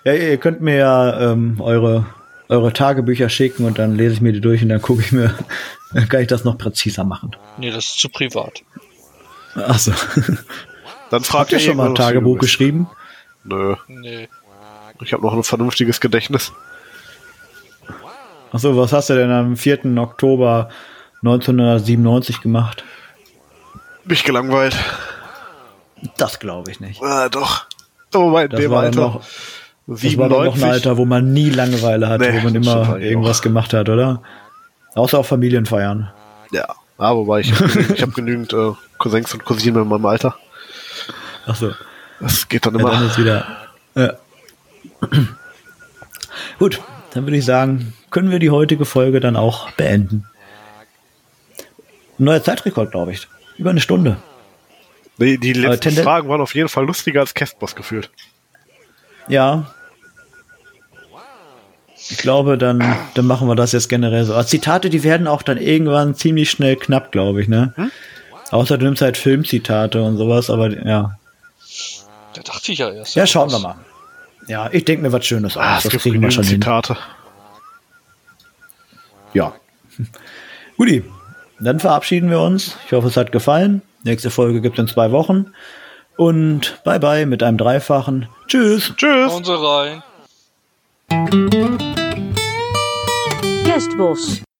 Speaker 2: Ja, ihr könnt mir ja ähm, eure, eure Tagebücher schicken und dann lese ich mir die durch und dann gucke ich mir, dann kann ich das noch präziser machen.
Speaker 4: nee, das ist zu privat.
Speaker 2: Achso.
Speaker 3: Dann fragt
Speaker 2: ihr schon mal ein Tagebuch geschrieben?
Speaker 3: Nö,
Speaker 4: Nee.
Speaker 3: ich habe noch ein vernünftiges Gedächtnis.
Speaker 2: Achso, was hast du denn am 4. Oktober 1997 gemacht?
Speaker 3: Mich gelangweilt.
Speaker 2: Das glaube ich nicht.
Speaker 3: Ah, doch. Oh, bei
Speaker 2: Das
Speaker 3: dem Alter.
Speaker 2: noch, das war doch noch ein
Speaker 3: 97.
Speaker 2: Alter, wo man nie Langeweile hatte,
Speaker 3: Nee,
Speaker 2: wo man immer irgendwas
Speaker 3: auch.
Speaker 2: gemacht hat, oder? Außer auf Familienfeiern.
Speaker 3: Ja, wobei ich habe genügend, ich hab genügend äh, Cousins und Cousinen in meinem Alter.
Speaker 2: Achso.
Speaker 3: Das geht dann
Speaker 2: Ja,
Speaker 3: immer.
Speaker 2: dann ist wieder. Ja. Gut, dann würde ich sagen, können wir die heutige Folge dann auch beenden. Neuer Zeitrekord, glaube ich. Über eine Stunde.
Speaker 3: Nee, die letzten Fragen waren auf jeden Fall lustiger als Castboss gefühlt.
Speaker 2: Ja. Ich glaube, dann, dann machen wir das jetzt generell so. Aber Zitate, die werden auch dann irgendwann ziemlich schnell knapp, glaube ich, ne? Außer du nimmst halt Filmzitate und sowas, aber ja.
Speaker 4: Da dachte ich ja erst.
Speaker 2: Ja, schauen wir mal. Ja, ich denke mir was Schönes aus.
Speaker 3: Ah, es
Speaker 2: das kriegen wir schon
Speaker 3: genügend
Speaker 2: hin.
Speaker 3: Zitate.
Speaker 2: Ja. Guti, dann verabschieden wir uns. Ich hoffe, es hat gefallen. Nächste Folge gibt es in zwei Wochen. Und bye bye mit einem Dreifachen. Tschüss.
Speaker 3: Tschüss.
Speaker 4: Unsere rein.
Speaker 1: Kerstbos.